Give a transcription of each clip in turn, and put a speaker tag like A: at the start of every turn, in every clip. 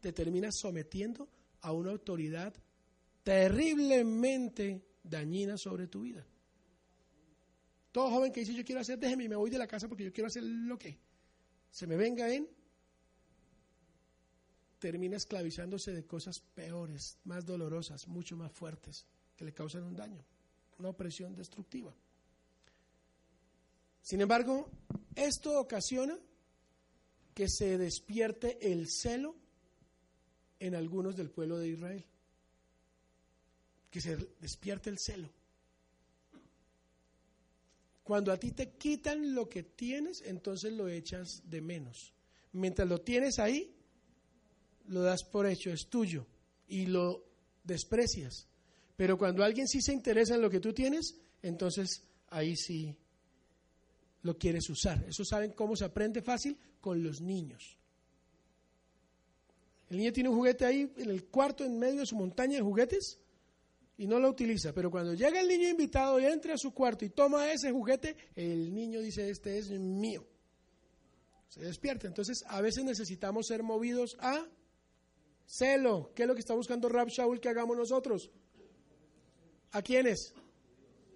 A: te terminas sometiendo a una autoridad terriblemente dañina sobre tu vida. Todo joven que dice yo quiero hacer, déjeme y me voy de la casa porque yo quiero hacer lo que se me venga en, termina esclavizándose de cosas peores, más dolorosas, mucho más fuertes, que le causan un daño, una opresión destructiva. Sin embargo, esto ocasiona que se despierte el celo en algunos del pueblo de Israel. Que se despierte el celo. Cuando a ti te quitan lo que tienes, entonces lo echas de menos. Mientras lo tienes ahí, lo das por hecho, es tuyo y lo desprecias. Pero cuando alguien sí se interesa en lo que tú tienes, entonces ahí sí lo quieres usar. Eso saben cómo se aprende fácil con los niños. El niño tiene un juguete ahí en el cuarto, en medio de su montaña de juguetes, y no lo utiliza. Pero cuando llega el niño invitado y entra a su cuarto y toma ese juguete, el niño dice, este es mío. Se despierta. Entonces, a veces necesitamos ser movidos a celo. ¿Qué es lo que está buscando Rab Shaul que hagamos nosotros? ¿A quiénes?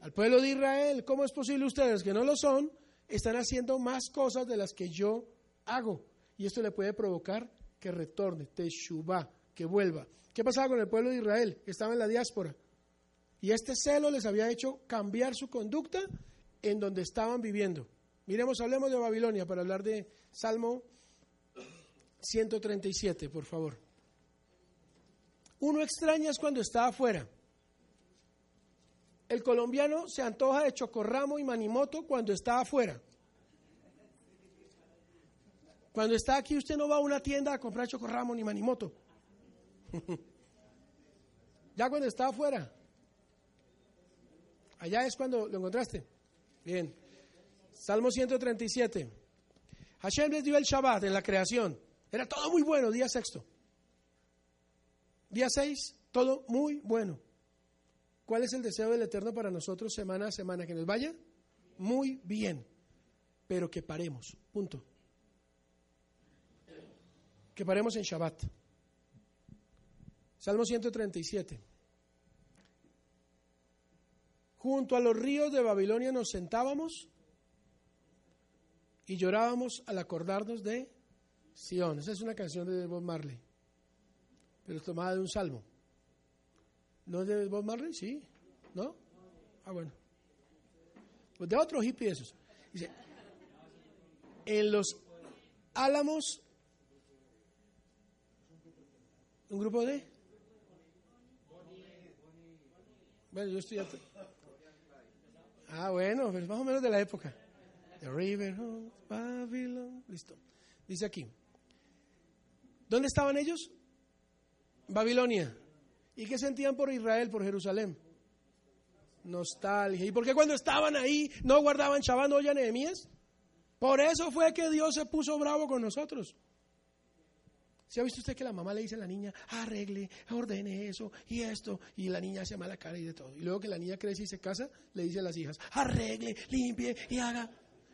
A: Al pueblo de Israel. ¿Cómo es posible ustedes que no lo son? Están haciendo más cosas de las que yo hago. Y esto le puede provocar que retorne, Teshuvah, que vuelva. ¿Qué pasaba con el pueblo de Israel? Estaba en la diáspora. Y este celo les había hecho cambiar su conducta en donde estaban viviendo. Miremos, hablemos de Babilonia para hablar de Salmo 137, por favor. Uno extraña es cuando está afuera. El colombiano se antoja de chocorramo y manimoto cuando está afuera. Cuando está aquí usted no va a una tienda a comprar chocorramo ni manimoto. ya cuando está afuera. Allá es cuando lo encontraste. Bien. Salmo 137. Hashem les dio el Shabbat en la creación. Era todo muy bueno, día sexto. Día seis, todo muy bueno. ¿Cuál es el deseo del Eterno para nosotros semana a semana? ¿Que nos vaya? Muy bien. Pero que paremos. Punto. Que paremos en Shabbat. Salmo 137. Junto a los ríos de Babilonia nos sentábamos y llorábamos al acordarnos de Sion. Esa es una canción de Bob Marley, pero tomada de un salmo. ¿No es de Bob Marley? Sí. ¿No? Ah, bueno. Pues de otro hippie esos. Dice, en los álamos, un grupo de... Bueno, yo estoy... Ah, bueno, más o menos de la época. The River of Babylon. Listo. Dice aquí. ¿Dónde estaban ellos? Babilonia. ¿Y qué sentían por Israel, por Jerusalén? Nostalgia. ¿Y por qué cuando estaban ahí no guardaban Shabbat, no oye Nehemías? Por eso fue que Dios se puso bravo con nosotros. ¿Se ha visto usted que la mamá le dice a la niña, arregle, ordene eso y esto? Y la niña hace mala cara y de todo. Y luego que la niña crece y se casa, le dice a las hijas, arregle, limpie y haga.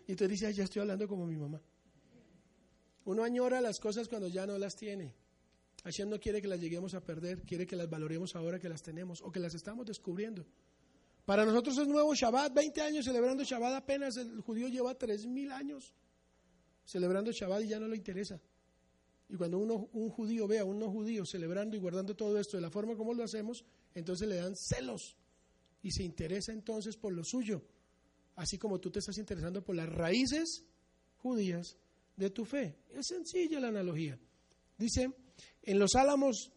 A: Y entonces dice, ya estoy hablando como mi mamá. Uno añora las cosas cuando ya no las tiene. Hashem no quiere que las lleguemos a perder, quiere que las valoremos ahora que las tenemos o que las estamos descubriendo. Para nosotros es nuevo Shabbat, 20 años celebrando Shabbat apenas, el judío lleva 3.000 años celebrando Shabbat y ya no le interesa. Y cuando uno, un judío ve a un no judío celebrando y guardando todo esto de la forma como lo hacemos, entonces le dan celos y se interesa entonces por lo suyo, así como tú te estás interesando por las raíces judías de tu fe. Es sencilla la analogía. Dice, en los álamos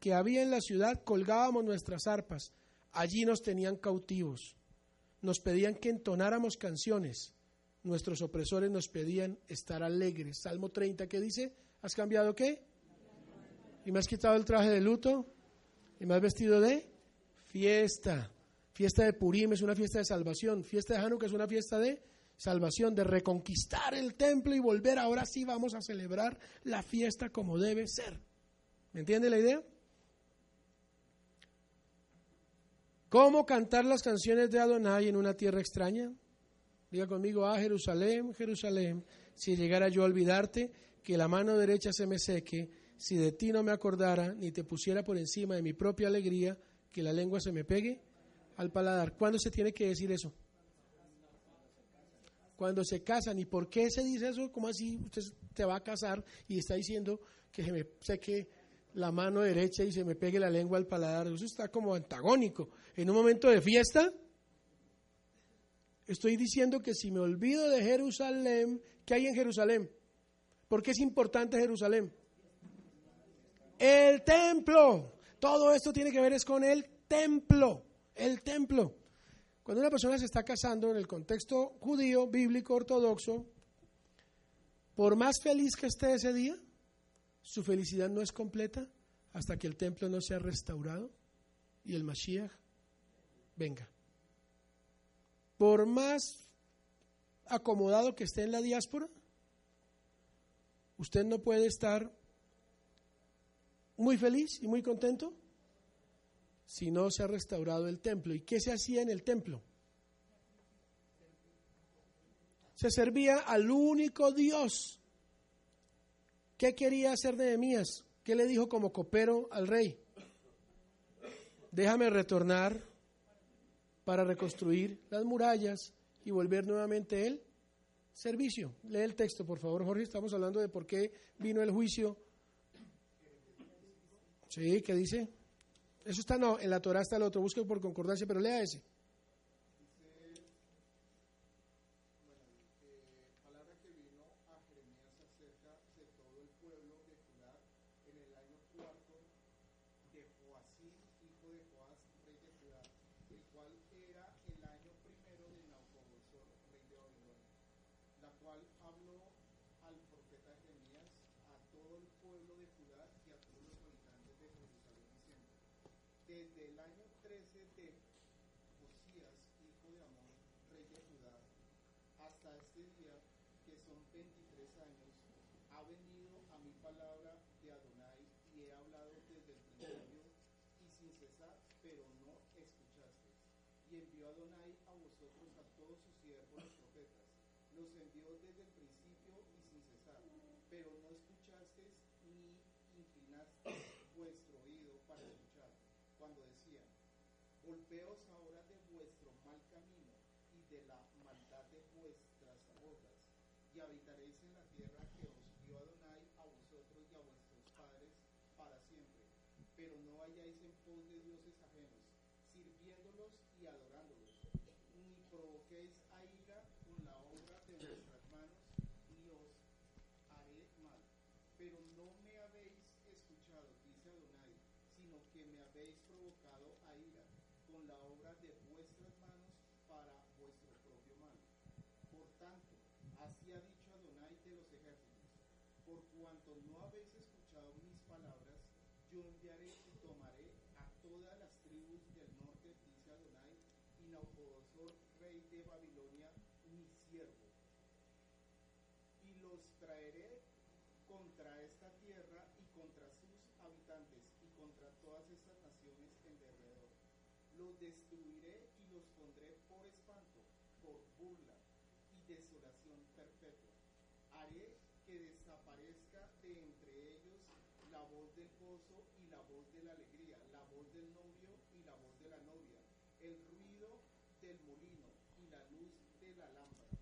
A: que había en la ciudad colgábamos nuestras arpas, allí nos tenían cautivos, nos pedían que entonáramos canciones, nuestros opresores nos pedían estar alegres. Salmo 30 que dice, ¿Has cambiado qué? ¿Y me has quitado el traje de luto? ¿Y me has vestido de fiesta? Fiesta de Purim es una fiesta de salvación. Fiesta de Hanukkah es una fiesta de salvación, de reconquistar el templo y volver. Ahora sí vamos a celebrar la fiesta como debe ser. ¿Me entiende la idea? ¿Cómo cantar las canciones de Adonai en una tierra extraña? Diga conmigo, ah, Jerusalén, Jerusalén, si llegara yo a olvidarte, que la mano derecha se me seque, si de ti no me acordara, ni te pusiera por encima de mi propia alegría, que la lengua se me pegue al paladar. ¿Cuándo se tiene que decir eso? Cuando se casan. ¿Y por qué se dice eso? ¿Cómo así usted te va a casar y está diciendo que se me seque la mano derecha y se me pegue la lengua al paladar? Eso está como antagónico. En un momento de fiesta, estoy diciendo que si me olvido de Jerusalén, ¿qué hay en Jerusalén? ¿Por qué es importante Jerusalén? El templo. Todo esto tiene que ver es con el templo. El templo. Cuando una persona se está casando en el contexto judío, bíblico, ortodoxo, por más feliz que esté ese día, su felicidad no es completa hasta que el templo no sea restaurado y el Mashiach venga. Por más acomodado que esté en la diáspora, usted no puede estar muy feliz y muy contento si no se ha restaurado el templo. ¿Y qué se hacía en el templo? Se servía al único Dios. ¿Qué quería hacer Nehemías? ¿Qué le dijo como copero al rey? Déjame retornar para reconstruir las murallas y volver nuevamente el servicio. Lee el texto, por favor, Jorge. Estamos hablando de por qué vino el juicio Sí, ¿qué dice? Eso está, no, en la Torah está el otro, busque por concordancia, pero lea ese.
B: Desde el año 13 de Josías, hijo de Amón, rey de Judá, hasta este día, que son 23 años, ha venido a mi palabra de Adonai y he hablado desde el principio y sin cesar, pero no escuchaste. Y envió Adonai a vosotros a todos sus siervos los profetas. Los envió desde el principio y sin cesar, pero no escuchaste Golpeos ahora de vuestro mal camino y de la maldad de vuestras obras, y habitaréis en la tierra que os dio Adonai a vosotros y a vuestros padres para siempre. Pero no hayáis en pos de dioses ajenos, sirviéndolos y adorándolos, ni provoquéis a ira con la obra de vuestras manos, ni os haré mal. Pero no me habéis escuchado, dice Adonai, sino que me habéis provocado a ira con la obra de vuestras manos para vuestro propio mal. Por tanto, así ha dicho Adonai de los ejércitos, por cuanto no habéis escuchado mis palabras, yo enviaré y tomaré a todas las tribus del norte, dice Adonai, y rey de Babilonia, mi siervo, y los traeré contra esta tierra y contra sus habitantes y contra todas estas naciones en derredor los destruiré y los pondré por espanto, por burla y desolación perpetua. Haré que desaparezca de entre ellos la voz del gozo y la voz de la alegría, la voz del novio y la voz de la novia, el ruido del molino y la luz de la lámpara.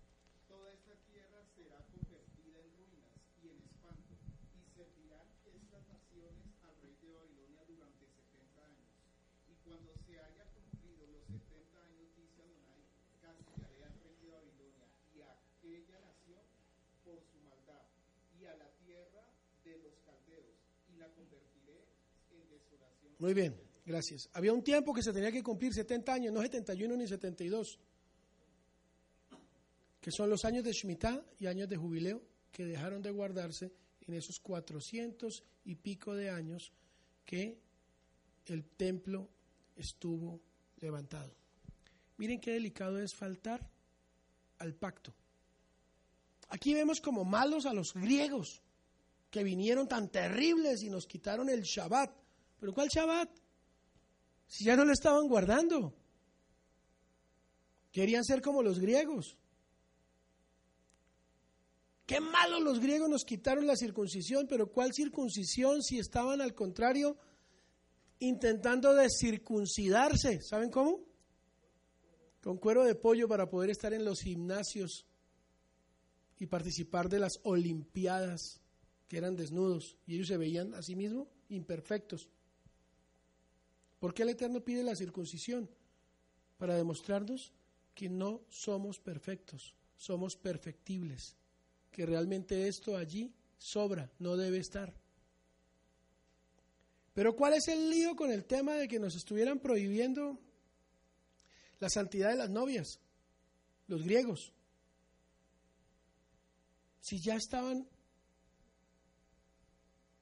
B: Toda esta tierra será convertida en ruinas y en espanto, y servirán estas naciones al rey de Babilonia durante 70 años. Y cuando se haya
A: Muy bien, gracias. Había un tiempo que se tenía que cumplir 70 años, no 71 ni 72, que son los años de Shemitah y años de jubileo que dejaron de guardarse en esos 400 y pico de años que el templo estuvo levantado. Miren qué delicado es faltar al pacto. Aquí vemos como malos a los griegos que vinieron tan terribles y nos quitaron el Shabbat ¿Pero cuál Shabbat? Si ya no lo estaban guardando. Querían ser como los griegos. Qué malos los griegos nos quitaron la circuncisión, pero ¿cuál circuncisión si estaban al contrario intentando de circuncidarse? ¿Saben cómo? Con cuero de pollo para poder estar en los gimnasios y participar de las olimpiadas que eran desnudos y ellos se veían a sí mismos imperfectos. ¿Por qué el Eterno pide la circuncisión? Para demostrarnos que no somos perfectos, somos perfectibles, que realmente esto allí sobra, no debe estar. Pero ¿cuál es el lío con el tema de que nos estuvieran prohibiendo la santidad de las novias? Los griegos. Si ya estaban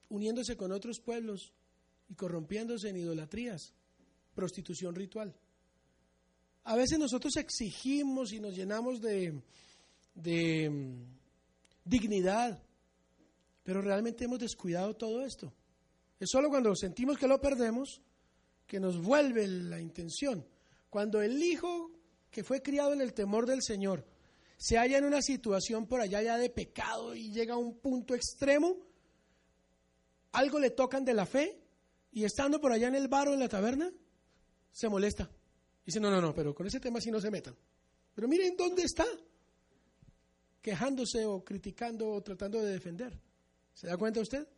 A: uniéndose con otros pueblos y corrompiéndose en idolatrías, prostitución ritual. A veces nosotros exigimos y nos llenamos de, mm, dignidad, pero realmente hemos descuidado todo esto. Es solo cuando sentimos que lo perdemos que nos vuelve la intención. Cuando el hijo que fue criado en el temor del Señor se halla en una situación por allá ya de pecado y llega a un punto extremo, algo le tocan de la fe y estando por allá en el bar o en la taberna, se molesta. Dice, no, no, no, pero con ese tema sí no se metan. Pero miren dónde está, quejándose o criticando o tratando de defender. ¿Se da cuenta usted?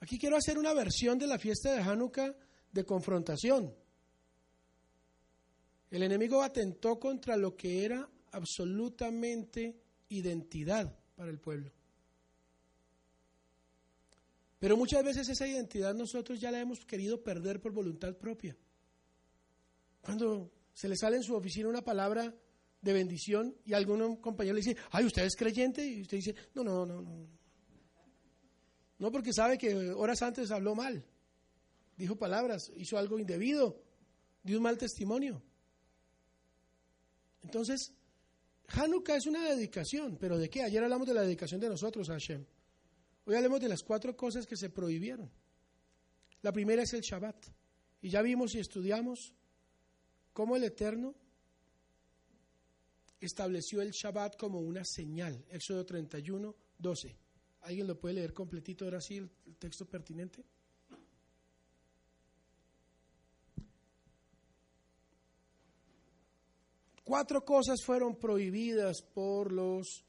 A: Aquí quiero hacer una versión de la fiesta de Hanukkah de confrontación. El enemigo atentó contra lo que era absolutamente identidad para el pueblo. Pero muchas veces esa identidad nosotros ya la hemos querido perder por voluntad propia. Cuando se le sale en su oficina una palabra de bendición y algún compañero le dice, ay, ¿usted es creyente? Y usted dice, no, no, no, no. No porque sabe que horas antes habló mal, dijo palabras, hizo algo indebido, dio un mal testimonio. Entonces, Hanukkah es una dedicación, pero ¿de qué? Ayer hablamos de la dedicación de nosotros a Hashem. Hoy hablemos de las cuatro cosas que se prohibieron. La primera es el Shabbat. Y ya vimos y estudiamos cómo el Eterno estableció el Shabbat como una señal. Éxodo 31, 12. ¿Alguien lo puede leer completito ahora sí, el, texto pertinente? Cuatro cosas fueron prohibidas por los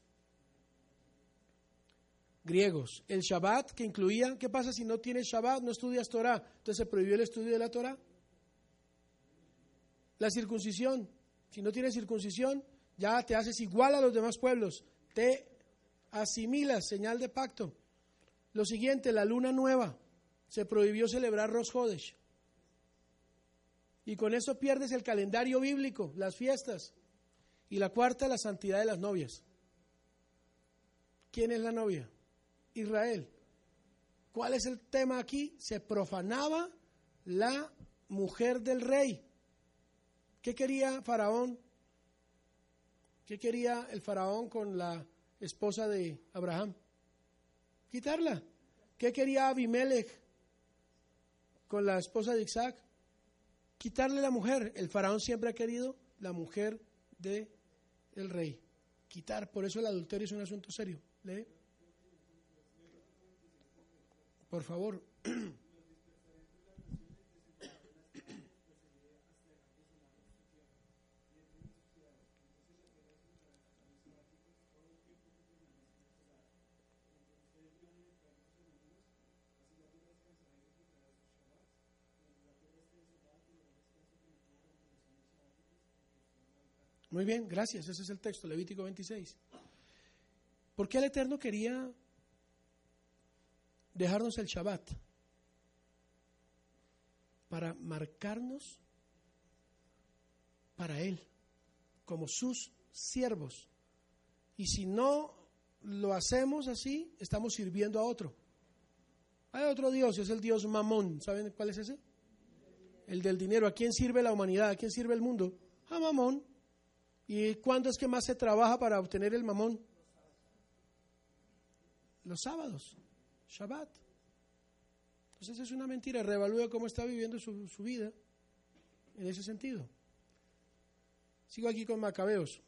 A: griegos. El Shabbat, que incluía, ¿qué pasa si no tienes Shabbat, no estudias Torah? Entonces se prohibió el estudio de la Torah. La circuncisión, si no tienes circuncisión, ya te haces igual a los demás pueblos, te asimilas, señal de pacto. Lo siguiente, la luna nueva, se prohibió celebrar Rosh Hodesh. Y con eso pierdes el calendario bíblico, las fiestas. Y la cuarta, la santidad de las novias. ¿Quién es la novia? Israel. ¿Cuál es el tema aquí? Se profanaba la mujer del rey. ¿Qué quería Faraón? ¿Qué quería el Faraón con la esposa de Abraham? Quitarla. ¿Qué quería Abimelech con la esposa de Isaac? Quitarle la mujer. El Faraón siempre ha querido la mujer de el rey. Quitar. Por eso el adulterio es un asunto serio. ¿Lee? Por favor. Muy bien, gracias. Ese es el texto, Levítico 26. ¿Por qué el Eterno quería dejarnos el Shabbat? Para marcarnos para Él, como sus siervos. Y si no lo hacemos así, estamos sirviendo a otro. Hay otro Dios, es el Dios Mamón. ¿Saben cuál es ese? El del dinero. ¿A quién sirve la humanidad? ¿A quién sirve el mundo? A Mamón. ¿Y cuándo es que más se trabaja para obtener el mamón? Los sábados, Shabbat. Entonces es una mentira, reevalúa cómo está viviendo su, su vida en ese sentido. Sigo aquí con Macabeos.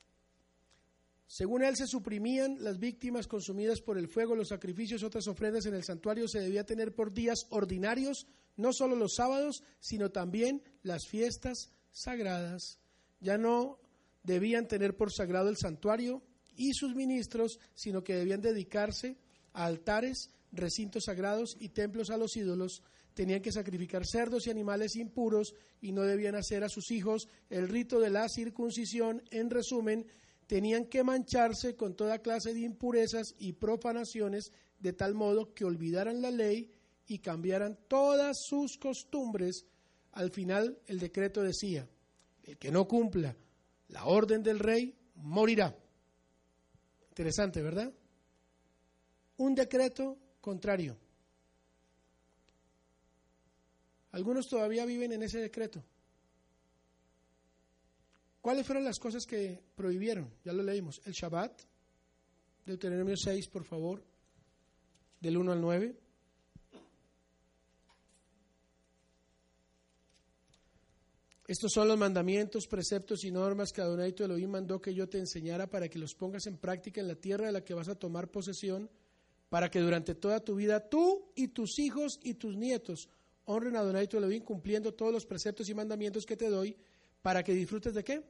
A: Según él se suprimían las víctimas consumidas por el fuego, los sacrificios, otras ofrendas en el santuario se debía tener por días ordinarios, no solo los sábados, sino también las fiestas sagradas. Ya no debían tener por sagrado el santuario y sus ministros, sino que debían dedicarse a altares, recintos sagrados y templos a los ídolos. Tenían que sacrificar cerdos y animales impuros y no debían hacer a sus hijos el rito de la circuncisión. En resumen, tenían que mancharse con toda clase de impurezas y profanaciones, de tal modo que olvidaran la ley y cambiaran todas sus costumbres. Al final el decreto decía, el que no cumpla la orden del rey morirá. Interesante, ¿verdad? Un decreto contrario. Algunos todavía viven en ese decreto. ¿Cuáles fueron las cosas que prohibieron? Ya lo leímos. El Shabbat, Deuteronomio 6, por favor, del 1 al 9. Estos son los mandamientos, preceptos y normas que Adonai tu Elohim mandó que yo te enseñara para que los pongas en práctica en la tierra de la que vas a tomar posesión, para que durante toda tu vida tú y tus hijos y tus nietos honren a Adonai tu Elohim cumpliendo todos los preceptos y mandamientos que te doy, para que disfrutes de qué?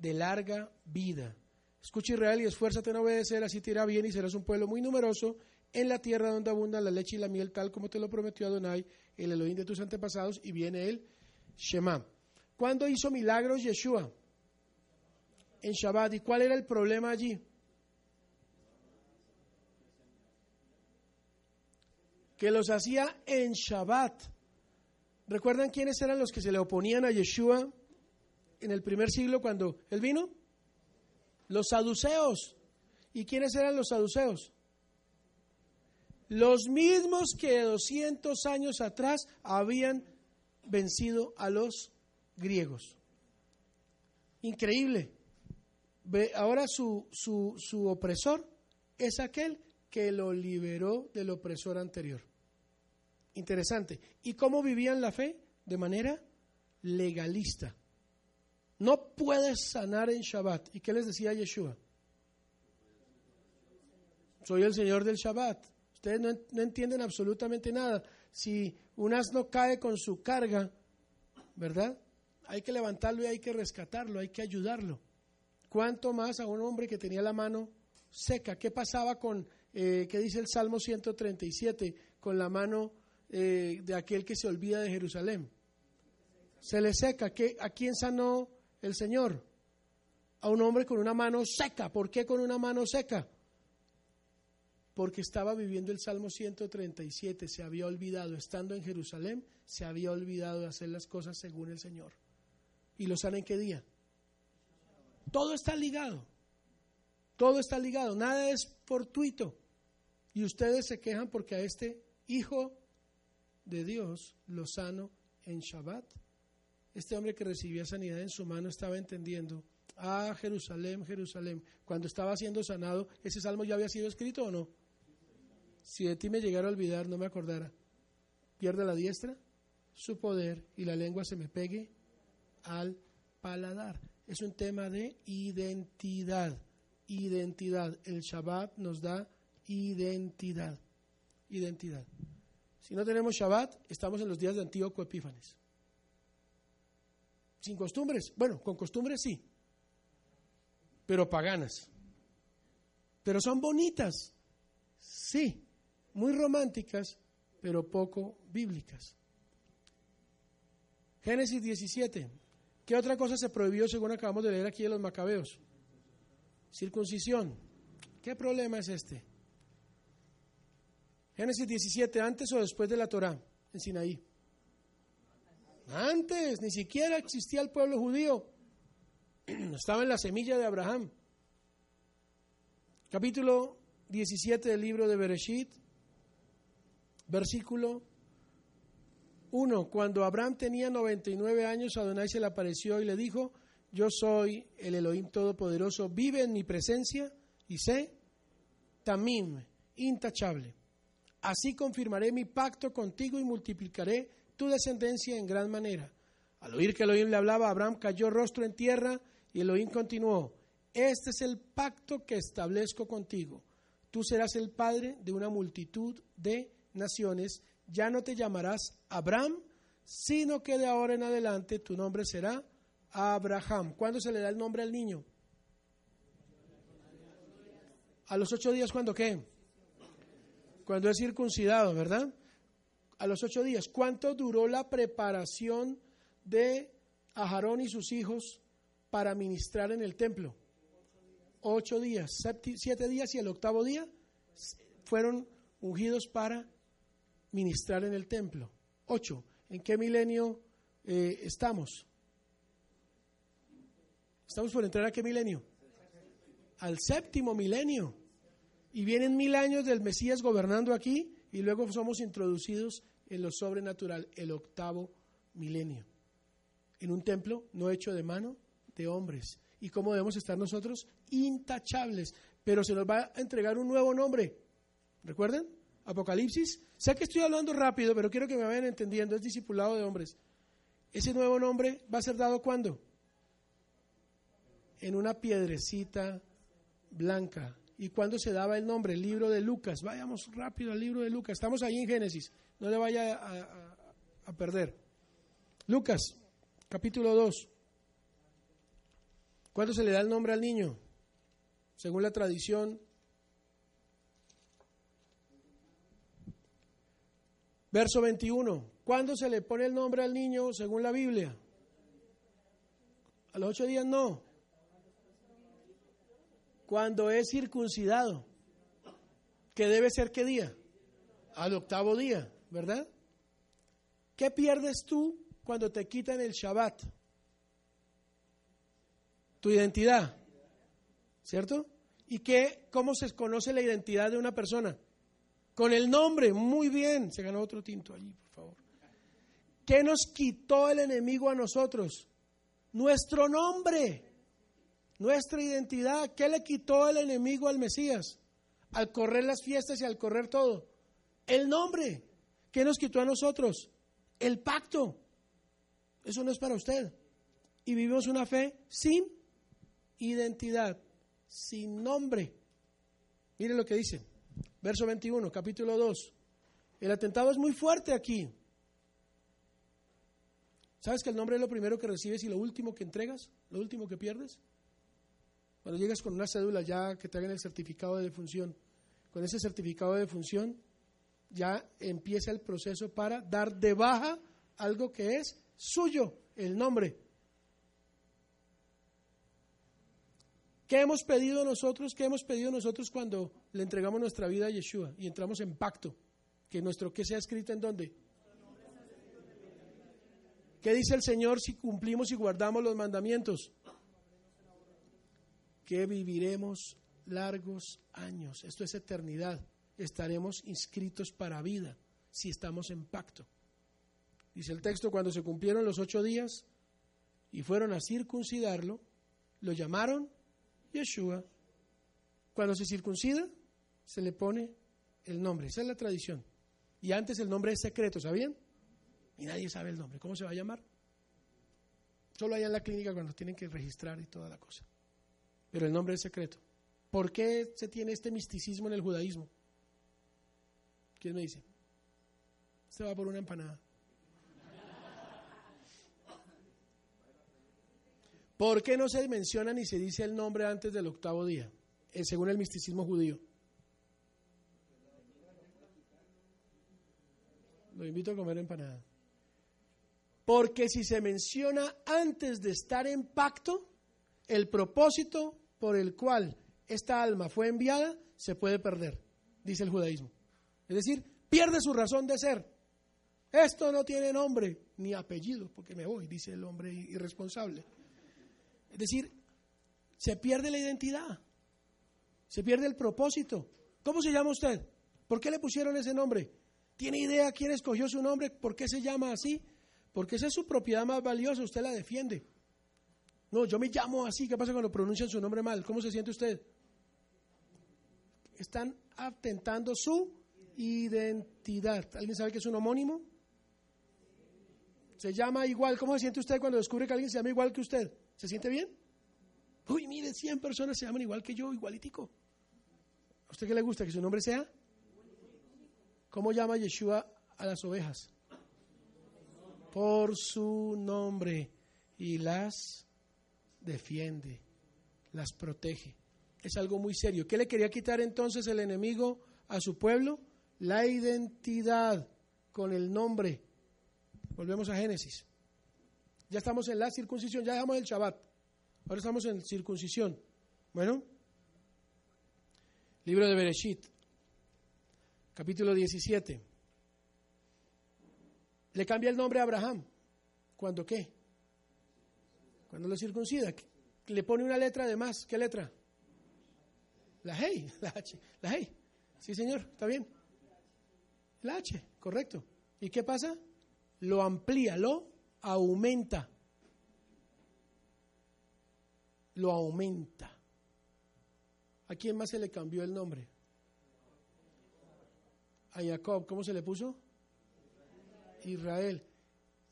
A: de larga vida. Escucha Israel y esfuérzate en obedecer, así te irá bien y serás un pueblo muy numeroso en la tierra donde abundan la leche y la miel, tal como te lo prometió Adonai, el Elohim de tus antepasados, y viene el Shema. ¿Cuándo hizo milagros Yeshua? En Shabbat. ¿Y cuál era el problema allí? Que los hacía en Shabbat. ¿Recuerdan quiénes eran los que se le oponían a Yeshua en el primer siglo cuando él vino? Los saduceos. ¿Y quiénes eran los saduceos? Los mismos que 200 años atrás habían vencido a los griegos. Increíble. Ahora su, su, su opresor es aquel que lo liberó del opresor anterior. Interesante. ¿Y cómo vivían la fe? De manera legalista. No puedes sanar en Shabbat. ¿Y qué les decía Yeshua? Soy el Señor del Shabbat. Ustedes no, entienden absolutamente nada. Si un asno cae con su carga, ¿verdad? Hay que levantarlo y hay que rescatarlo, hay que ayudarlo. ¿Cuánto más a un hombre que tenía la mano seca? ¿Qué pasaba con, eh, qué dice el Salmo 137, con la mano eh, de aquel que se olvida de Jerusalén? Se le seca. ¿Qué, ¿A quién sanó el Señor a un hombre con una mano seca. ¿Por qué con una mano seca? Porque estaba viviendo el Salmo 137, se había olvidado, estando en Jerusalén, se había olvidado de hacer las cosas según el Señor. ¿Y lo saben qué día? Todo está ligado. Todo está ligado. Nada es fortuito. Y ustedes se quejan porque a este hijo de Dios lo sano en Shabbat. Este hombre que recibía sanidad en su mano estaba entendiendo, ah, Jerusalén, Jerusalén, cuando estaba siendo sanado, ¿ese salmo ya había sido escrito o no? Si de ti me llegara a olvidar, no me acordara, pierde la diestra, su poder y la lengua se me pegue al paladar. Es un tema de identidad, identidad. El Shabbat nos da identidad, identidad. Si no tenemos Shabbat, estamos en los días de Antíoco Epífanes. Sin costumbres. Bueno, con costumbres sí, pero paganas. Pero son bonitas, sí, muy románticas, pero poco bíblicas. Génesis 17. ¿Qué otra cosa se prohibió según acabamos de leer aquí en los Macabeos? Circuncisión. ¿Qué problema es este? Génesis 17, antes o después de la Torá, en Sinaí. Antes, ni siquiera existía el pueblo judío. Estaba en la semilla de Abraham. Capítulo 17 del libro de Bereshit, versículo 1. Cuando Abraham tenía 99 años, Adonai se le apareció y le dijo, yo soy el Elohim Todopoderoso, vive en mi presencia y sé, tamim, intachable. Así confirmaré mi pacto contigo y multiplicaré tu descendencia en gran manera. Al oír que Elohim le hablaba, Abraham cayó rostro en tierra y Elohim continuó, este es el pacto que establezco contigo. Tú serás el padre de una multitud de naciones. Ya no te llamarás Abraham, sino que de ahora en adelante tu nombre será Abraham. ¿Cuándo se le da el nombre al niño? A los ocho días, ¿cuándo qué? Cuando es circuncidado, ¿verdad? A los ocho días. ¿Cuánto duró la preparación de Aarón y sus hijos para ministrar en el templo? Ocho días, siete días y el octavo día fueron ungidos para ministrar en el templo. Ocho. ¿En qué milenio eh, estamos? ¿Estamos por entrar a qué milenio? Al séptimo milenio. Y vienen mil años del Mesías gobernando aquí y luego somos introducidos en lo sobrenatural, el octavo milenio. En un templo no hecho de mano de hombres. ¿Y cómo debemos estar nosotros? Intachables. Pero se nos va a entregar un nuevo nombre. ¿Recuerden? Apocalipsis. Sé que estoy hablando rápido, pero quiero que me vayan entendiendo. Es discipulado de hombres. Ese nuevo nombre va a ser dado cuándo? En una piedrecita blanca. ¿Y cuándo se daba el nombre? El libro de Lucas. Vayamos rápido al libro de Lucas. Estamos ahí en Génesis. No le vaya a, a perder. Lucas, capítulo 2. ¿Cuándo se le da el nombre al niño? Según la tradición Verso 21. ¿Cuándo se le pone el nombre al niño según la Biblia? A los ocho días no. Cuando es circuncidado. ¿Qué debe ser qué día? Al octavo día, ¿verdad? ¿Qué pierdes tú cuando te quitan el Shabbat? Tu identidad, ¿cierto? ¿Y qué, cómo se conoce la identidad de una persona? Con el nombre, muy bien. Se ganó otro tinto allí, por favor. ¿Qué nos quitó el enemigo a nosotros? Nuestro nombre, nuestra identidad. ¿Qué le quitó el enemigo al Mesías? Al correr las fiestas y al correr todo. El nombre. ¿Qué nos quitó a nosotros? El pacto. Eso no es para usted. Y vivimos una fe sin identidad, sin nombre. Mire lo que dice. Verso 21, capítulo 2. El atentado es muy fuerte aquí. ¿Sabes que el nombre es lo primero que recibes y lo último que entregas? ¿Lo último que pierdes? Cuando llegas con una cédula ya que te hagan el certificado de defunción, con ese certificado de defunción ya empieza el proceso para dar de baja algo que es suyo, el nombre. ¿Qué hemos pedido nosotros? ¿Qué hemos pedido nosotros cuando le entregamos nuestra vida a Yeshua y entramos en pacto? Que nuestro que sea escrito en dónde? ¿Qué dice el Señor si cumplimos y guardamos los mandamientos? Que viviremos largos años. Esto es eternidad. Estaremos inscritos para vida si estamos en pacto. Dice el texto, cuando se cumplieron los ocho días y fueron a circuncidarlo, lo llamaron Yeshua. Cuando se circuncida, se le pone el nombre. Esa es la tradición. Y antes el nombre es secreto, ¿sabían? Y nadie sabe el nombre. ¿Cómo se va a llamar? Solo allá en la clínica cuando tienen que registrar y toda la cosa. Pero el nombre es secreto. ¿Por qué se tiene este misticismo en el judaísmo? ¿Quién me dice? Se va por una empanada. ¿Por qué no se menciona ni se dice el nombre antes del octavo día, eh, según el misticismo judío? Lo invito a comer empanada. Porque si se menciona antes de estar en pacto, el propósito por el cual esta alma fue enviada se puede perder, dice el judaísmo. Es decir, pierde su razón de ser. Esto no tiene nombre ni apellido, porque me voy, dice el hombre irresponsable. Es decir, se pierde la identidad, se pierde el propósito. ¿Cómo se llama usted? ¿Por qué le pusieron ese nombre? ¿Tiene idea quién escogió su nombre? ¿Por qué se llama así? Porque esa es su propiedad más valiosa, usted la defiende. No, yo me llamo así, ¿qué pasa cuando pronuncian su nombre mal? ¿Cómo se siente usted? Están atentando su identidad. ¿Alguien sabe que es un homónimo? Se llama igual. ¿Cómo se siente usted cuando descubre que alguien se llama igual que usted? ¿Se siente bien? Uy, mire, 100 personas se llaman igual que yo, igualitico. ¿A usted qué le gusta? ¿Que su nombre sea? ¿Cómo llama Yeshua a las ovejas? Por su nombre. Y las defiende, las protege. Es algo muy serio. ¿Qué le quería quitar entonces el enemigo a su pueblo? La identidad con el nombre. Volvemos a Génesis. Ya estamos en la circuncisión, ya dejamos el Shabbat. Ahora estamos en circuncisión. Bueno, libro de Bereshit, capítulo 17. Le cambia el nombre a Abraham. ¿Cuándo qué? Cuando lo circuncida. Le pone una letra de más. ¿Qué letra? La Hey, la H. La Hey. Sí, señor, está bien. La H, correcto. ¿Y qué pasa? Lo amplía, lo aumenta. Lo aumenta. ¿A quién más se le cambió el nombre? A Jacob, ¿cómo se le puso? Israel.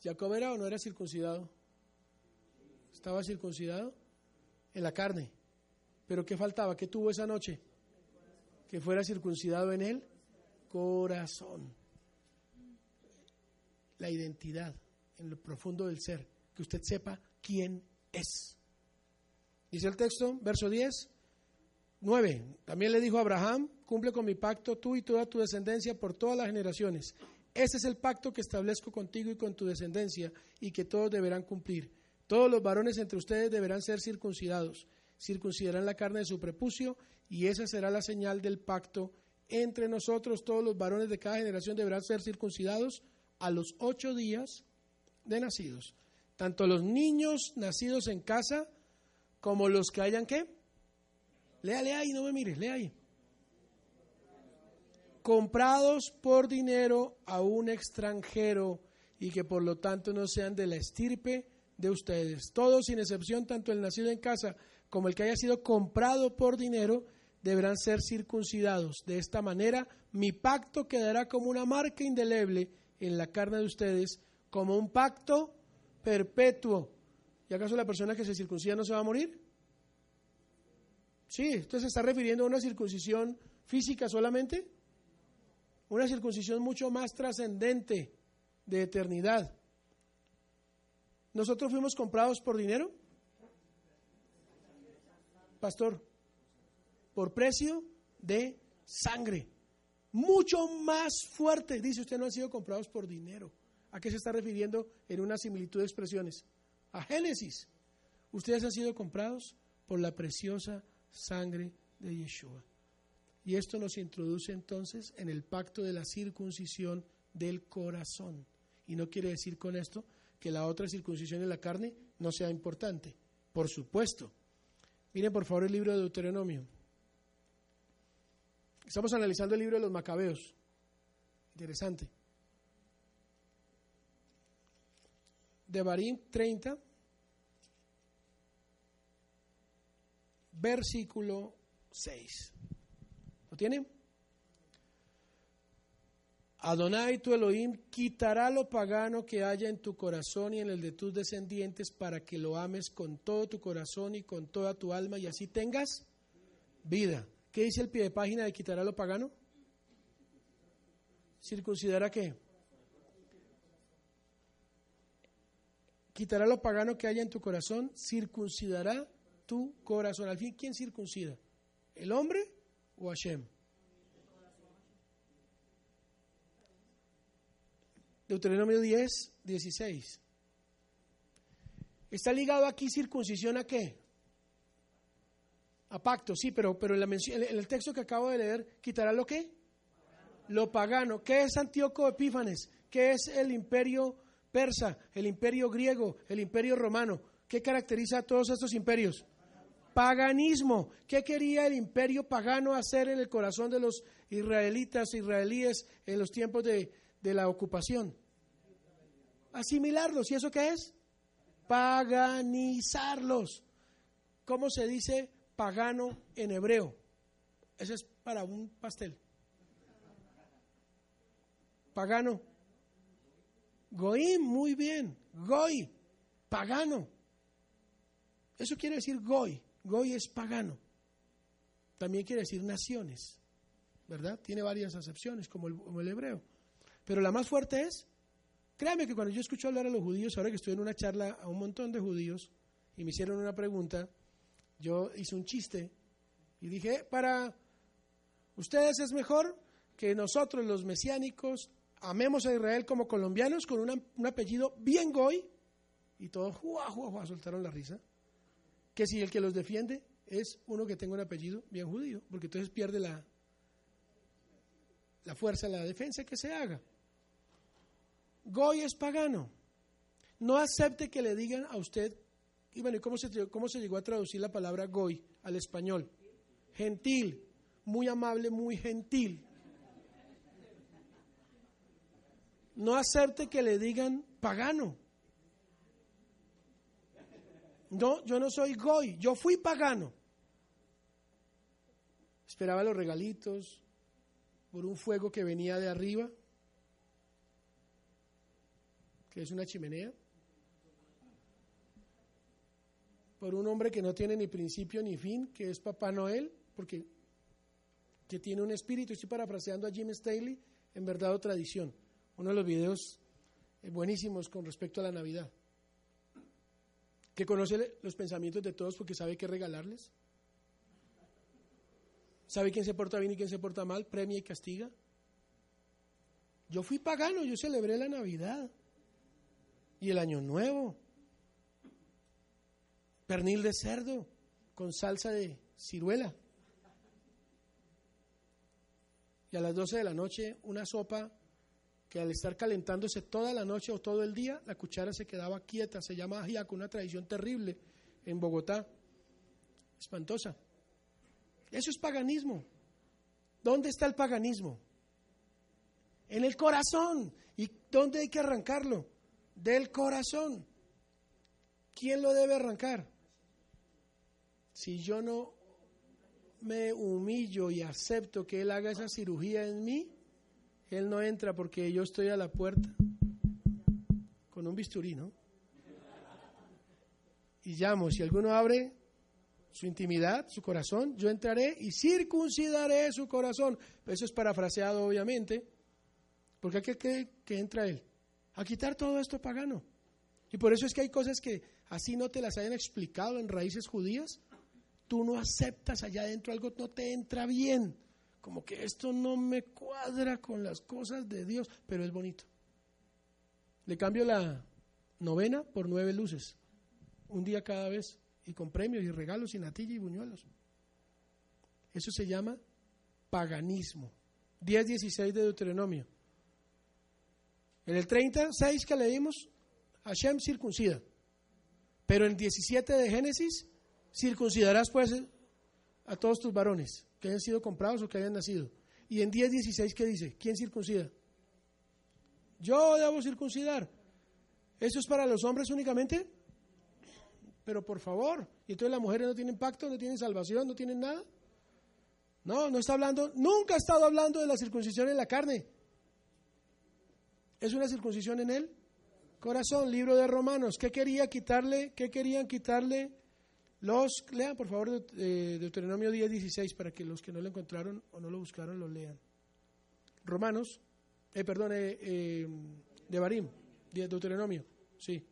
A: ¿Jacob era o no era circuncidado? Estaba circuncidado en la carne. Pero ¿qué faltaba? ¿Qué tuvo esa noche? Que fuera circuncidado en el corazón. La identidad en lo profundo del ser. Que usted sepa quién es. Dice el texto, verso 10, 9. También le dijo a Abraham, cumple con mi pacto tú y toda tu descendencia por todas las generaciones. Ese es el pacto que establezco contigo y con tu descendencia y que todos deberán cumplir. Todos los varones entre ustedes deberán ser circuncidados. Circuncidarán la carne de su prepucio y esa será la señal del pacto entre nosotros. Todos los varones de cada generación deberán ser circuncidados a los ocho días de nacidos. Tanto los niños nacidos en casa como los que hayan qué. Lea, ahí, no me mires, lea ahí comprados por dinero a un extranjero y que por lo tanto no sean de la estirpe de ustedes. Todos sin excepción, tanto el nacido en casa como el que haya sido comprado por dinero, deberán ser circuncidados. De esta manera, mi pacto quedará como una marca indeleble en la carne de ustedes, como un pacto perpetuo. ¿Y acaso la persona que se circuncida no se va a morir? Sí, entonces se está refiriendo a una circuncisión física solamente una circuncisión mucho más trascendente de eternidad. ¿Nosotros fuimos comprados por dinero? Pastor, por precio de sangre. Mucho más fuerte. Dice usted no han sido comprados por dinero. ¿A qué se está refiriendo en una similitud de expresiones? A Génesis. Ustedes han sido comprados por la preciosa sangre de Yeshua. Y esto nos introduce entonces en el pacto de la circuncisión del corazón. Y no quiere decir con esto que la otra circuncisión de la carne no sea importante. Por supuesto. Miren por favor el libro de Deuteronomio. Estamos analizando el libro de los Macabeos. Interesante. De Barín 30, versículo 6 tiene? Adonai tu Elohim quitará lo pagano que haya en tu corazón y en el de tus descendientes para que lo ames con todo tu corazón y con toda tu alma y así tengas vida. ¿Qué dice el pie de página de quitará lo pagano? ¿Circuncidará qué? Quitará lo pagano que haya en tu corazón, circuncidará tu corazón. Al fin, ¿quién circuncida? ¿El hombre o Hashem? Deuteronomio 10, 16. Está ligado aquí circuncisión a qué? A pacto, sí, pero, pero en, el texto que acabo de leer, ¿quitará lo qué? Lo pagano. ¿Qué es Antíoco Epífanes? ¿Qué es el imperio el imperio griego, el imperio romano? ¿Qué caracteriza a todos estos imperios? paganismo. ¿Qué quería el imperio pagano hacer en el corazón de los israelitas, israelíes en los tiempos de, la ocupación? Asimilarlos. ¿Y eso qué es? Paganizarlos. ¿Cómo se dice pagano en hebreo? Eso es para un pastel. Pagano. Goim, muy bien. Goy, pagano. Eso quiere decir goy Goy es pagano. También quiere decir naciones, ¿verdad? Tiene varias acepciones, como el, hebreo. Pero la más fuerte es, créame que cuando yo escucho hablar a los judíos, ahora que estoy en una charla a un montón de judíos y me hicieron una pregunta, yo hice un chiste y dije, para ustedes es mejor que nosotros los mesiánicos amemos a Israel como colombianos con un apellido bien goy y todos juá, juá, soltaron la risa, que si el que los defiende es uno que tenga un apellido bien judío, porque entonces pierde la, la fuerza, la defensa que se haga. Goy es pagano. No acepte que le digan a usted, y bueno, ¿y cómo se, cómo se llegó a traducir la palabra goy al español? Gentil, muy amable, muy gentil. No acepte que le digan pagano. No, yo no soy goy, yo fui pagano. Esperaba los regalitos por un fuego que venía de arriba, que es una chimenea, por un hombre que no tiene ni principio ni fin, que es Papá Noel, porque que tiene un espíritu. Estoy parafraseando a Jim Staley en verdad o tradición. Uno de los videos eh, buenísimos con respecto a la Navidad. Que conoce los pensamientos de todos porque sabe qué regalarles. ¿Sabe quién se porta bien y quién se porta mal? Premia y castiga. Yo fui pagano, yo celebré la Navidad y el Año Nuevo. Pernil de cerdo con salsa de ciruela. Y a las 12 de la noche una sopa que al estar calentándose toda la noche o todo el día, la cuchara se quedaba quieta. Se llama ajiaco, una tradición terrible en Bogotá. Espantosa. Eso es paganismo. ¿Dónde está el paganismo? En el corazón. ¿Y dónde hay que arrancarlo? Del corazón. ¿Quién lo debe arrancar? Si yo no me humillo y acepto que Él haga esa cirugía en mí, Él no entra porque yo estoy a la puerta con un bisturí, ¿no? Y llamo, si alguno abre su intimidad, su corazón, yo entraré y circuncidaré su corazón. Eso es parafraseado, obviamente, porque aquí que, que entra Él, a quitar todo esto pagano. Y por eso es que hay cosas que así no te las hayan explicado en raíces judías, tú no aceptas allá adentro algo no te entra bien, como que esto no me cuadra con las cosas de Dios, pero es bonito. Le cambio la novena por nueve luces, un día cada vez, y con premios y regalos y natilla y buñuelos. Eso se llama paganismo. 10.16 de Deuteronomio. En el 36 que leímos, Hashem circuncida. Pero en 17 de Génesis, circuncidarás pues a todos tus varones que hayan sido comprados o que hayan nacido. Y en 10.16, ¿qué dice? ¿Quién circuncida? Yo debo circuncidar. ¿Eso es para los hombres únicamente? Pero por favor, ¿y entonces las mujeres no tienen pacto, no tienen salvación, no tienen nada? No, no está hablando, nunca ha estado hablando de la circuncisión en la carne. Es una circuncisión en el corazón, libro de Romanos. ¿Qué quería quitarle? ¿Qué querían quitarle? Los, lean por favor de, Deuteronomio 10, 16 para que los que no lo encontraron o no lo buscaron lo lean. Romanos, eh, perdón, eh, eh, de Barim, de Deuteronomio, sí.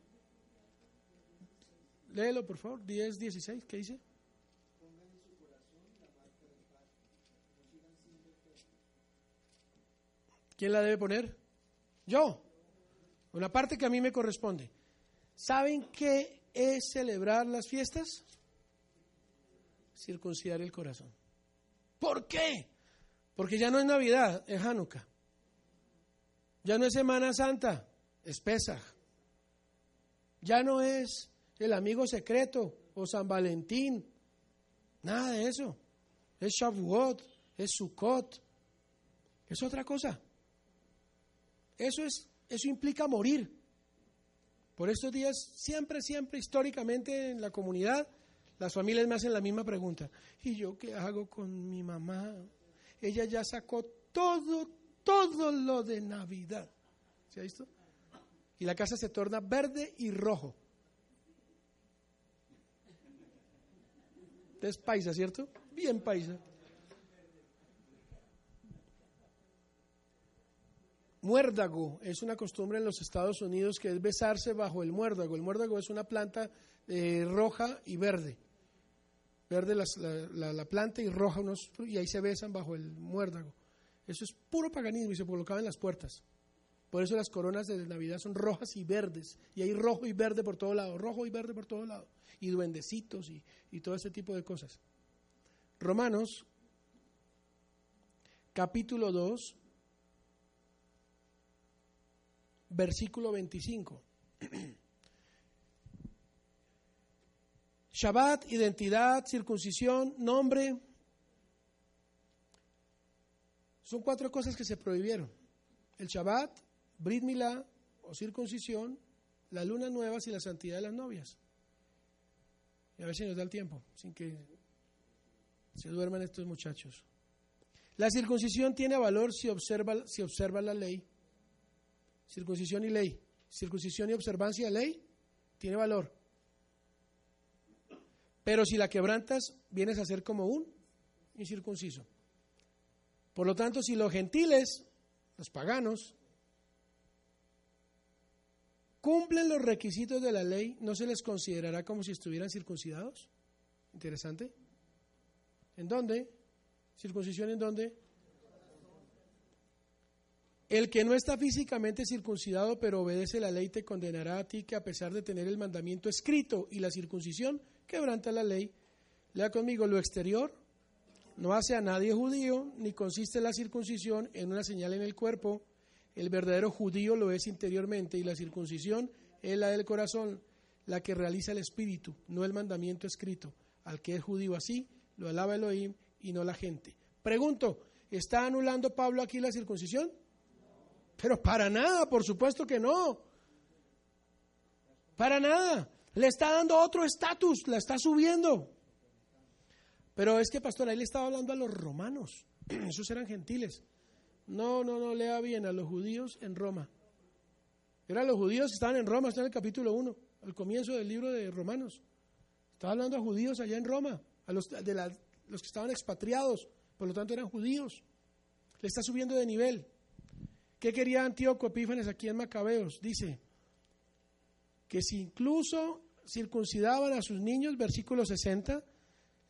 A: Léelo por favor, 10, 16, ¿qué dice? ¿Quién la debe poner? Yo. Una parte que a mí me corresponde. ¿Saben qué es celebrar las fiestas? Circuncidar el corazón. ¿Por qué? Porque ya no es Navidad, es Hanukkah. Ya no es Semana Santa, es Pesach. Ya no es el amigo secreto o San Valentín. Nada de eso. Es Shavuot, es Sukkot. Es otra cosa. Eso es eso implica morir. Por estos días, siempre, siempre, históricamente en la comunidad, las familias me hacen la misma pregunta. ¿Y yo qué hago con mi mamá? Ella ya sacó todo, todo lo de Navidad. ¿Se ha visto? Y la casa se torna verde y rojo. Es paisa, ¿cierto? Bien paisa. Muérdago es una costumbre en los Estados Unidos que es besarse bajo el muérdago. El muérdago es una planta eh, roja y verde. Verde la, la- la planta y roja unos y ahí se besan bajo el muérdago. Eso es puro paganismo y se colocaba en las puertas. Por eso las coronas de Navidad son rojas y verdes. Y hay rojo y verde por todo lado, rojo y verde por todo lado. Y duendecitos y, y todo ese tipo de cosas. Romanos, capítulo 2, versículo 25. Shabbat, identidad, circuncisión, nombre. Son cuatro cosas que se prohibieron. El Shabbat, Brit Milá o circuncisión, la luna nuevas y la santidad de las novias. Y a ver si nos da el tiempo, sin que se duerman estos muchachos. La circuncisión tiene valor si observa, si observa la ley. Circuncisión y ley. Circuncisión y observancia de ley tiene valor. Pero si la quebrantas, vienes a ser como un incircunciso. Por lo tanto, si los gentiles, los paganos, cumplen los requisitos de la ley, ¿no se les considerará como si estuvieran circuncidados? Interesante. ¿En dónde? ¿Circuncisión en dónde? El que no está físicamente circuncidado pero obedece la ley te condenará a ti que a pesar de tener el mandamiento escrito y la circuncisión, quebranta la ley. Lea conmigo, lo exterior no hace a nadie judío, ni consiste la circuncisión en una señal en el cuerpo. El verdadero judío lo es interiormente y la circuncisión es la del corazón, la que realiza el espíritu, no el mandamiento escrito. Al que es judío así, lo alaba Elohim y no la gente. Pregunto, ¿está anulando Pablo aquí la circuncisión? Pero para nada, por supuesto que no. Para nada. Le está dando otro estatus, la está subiendo. Pero es que, pastor, ahí le estaba hablando a los romanos. Esos eran gentiles. No, no, no, lea bien a los judíos en Roma. Eran los judíos que estaban en Roma, está en el capítulo 1, al comienzo del libro de Romanos. Estaba hablando a judíos allá en Roma, a los, de los que estaban expatriados, por lo tanto eran judíos. Le está subiendo de nivel. ¿Qué quería Antíoco Epífanes aquí en Macabeos? Dice que si incluso circuncidaban a sus niños, versículo 60,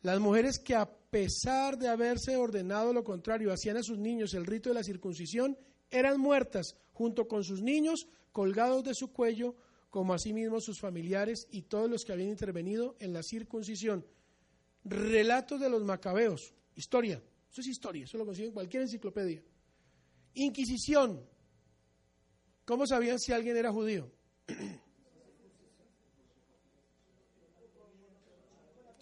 A: las mujeres que a pesar de haberse ordenado lo contrario, hacían a sus niños el rito de la circuncisión, eran muertas junto con sus niños colgados de su cuello, como asimismo sus familiares y todos los que habían intervenido en la circuncisión. Relatos de los macabeos, historia, eso es historia, eso lo consiguen en cualquier enciclopedia. Inquisición, ¿cómo sabían si alguien era judío?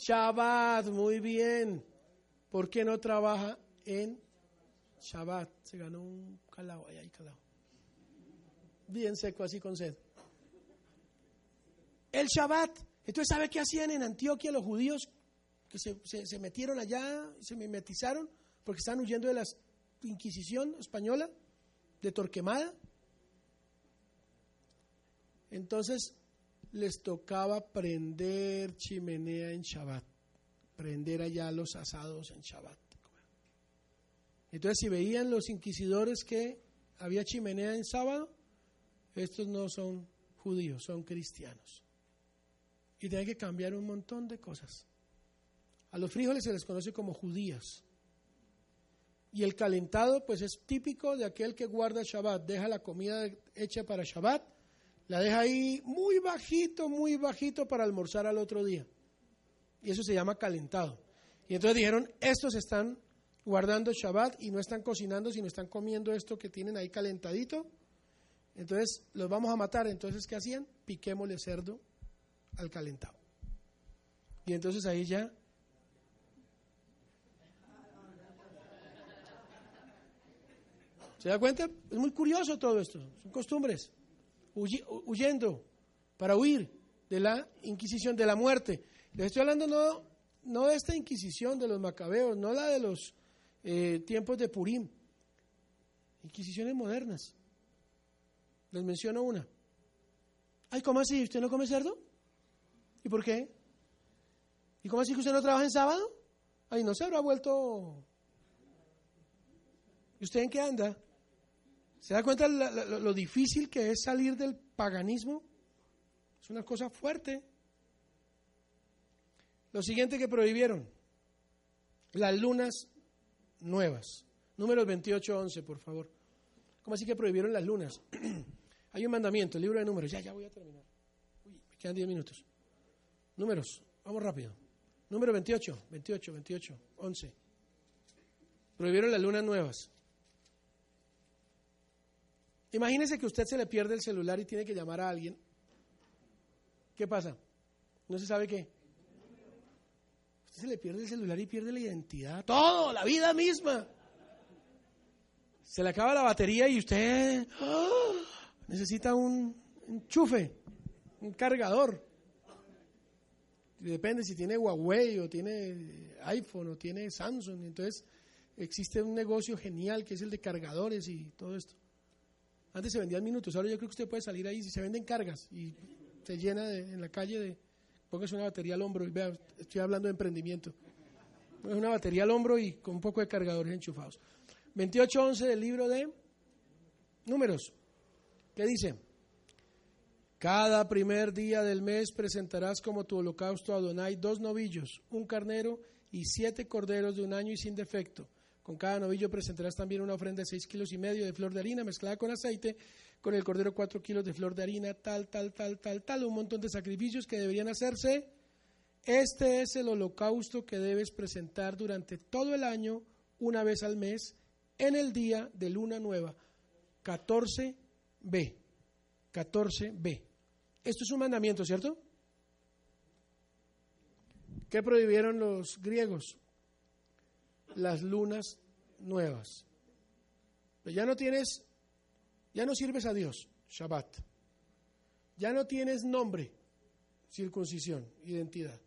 A: Shabbat, muy bien. ¿Por qué no trabaja en Shabbat? Se ganó un calao, ahí hay calao. Bien seco, así con sed. El Shabbat. Entonces, ¿sabe qué hacían en Antioquia los judíos que se metieron allá, se mimetizaron, porque estaban huyendo de la Inquisición española, de Torquemada? Entonces, les tocaba prender chimenea en Shabbat, prender allá los asados en Shabbat. Entonces, si veían los inquisidores que había chimenea en sábado, estos no son judíos, son cristianos. Y tienen que cambiar un montón de cosas. A los frijoles se les conoce como judías. Y el calentado, pues es típico de aquel que guarda Shabbat, deja la comida hecha para Shabbat, la deja ahí muy bajito, muy bajito para almorzar al otro día. Y eso se llama calentado. Y entonces dijeron, estos están guardando Shabbat y no están cocinando, sino están comiendo esto que tienen ahí calentadito. Entonces los vamos a matar. Entonces, ¿qué hacían? Piquémosle cerdo al calentado. Y entonces ahí ya ¿Se da cuenta? Es muy curioso todo esto. Son costumbres. Huyendo para huir de la Inquisición, de la muerte. Les estoy hablando no, no de esta Inquisición de los macabeos, no la de los eh, tiempos de Purim. Inquisiciones modernas. Les menciono una. Ay, ¿cómo así? ¿Usted no come cerdo? ¿Y por qué? ¿Y cómo así que usted no trabaja en sábado? Ay, no se habrá vuelto. ¿Y usted en qué anda? ¿Se da cuenta lo, lo difícil que es salir del paganismo? Es una cosa fuerte. Lo siguiente que prohibieron, las lunas nuevas. Números 28, 11, por favor. ¿Cómo así que prohibieron las lunas? Hay un mandamiento, el libro de números. Ya, ya voy a terminar. Uy, me quedan 10 minutos. Números, vamos rápido. Número 28, 28, 28, 11. Prohibieron las lunas nuevas. Imagínese que usted se le pierde el celular y tiene que llamar a alguien. ¿Qué pasa? No se sabe qué. Usted se le pierde el celular y pierde la identidad. Todo, la vida misma. Se le acaba la batería y usted ¡ah! necesita un enchufe, un cargador. Depende si tiene Huawei o tiene iPhone o tiene Samsung. Entonces existe un negocio genial que es el de cargadores y todo esto. Antes se vendían minutos, ahora yo creo que usted puede salir ahí si se venden cargas y se llena de- en la calle de póngase una batería al hombro y vea, estoy hablando de emprendimiento. Es una batería al hombro y con un poco de cargadores enchufados. 28.11 del libro de Números. ¿Qué dice? Cada primer día del mes presentarás como tu holocausto a Adonai dos novillos, un carnero y siete corderos de un año y sin defecto. Con cada novillo presentarás también una ofrenda de seis kilos y medio de flor de harina mezclada con aceite, con el cordero cuatro kilos de flor de harina, tal, tal, tal, tal, tal, un montón de sacrificios que deberían hacerse. Este es el holocausto que debes presentar durante todo el año, una vez al mes, en el día de luna nueva. 14b. 14b. Esto es un mandamiento, ¿cierto? ¿Qué prohibieron los griegos? Las lunas nuevas. Pero ya no tienes, ya no sirves a Dios, Shabbat. Ya no tienes nombre, circuncisión, identidad.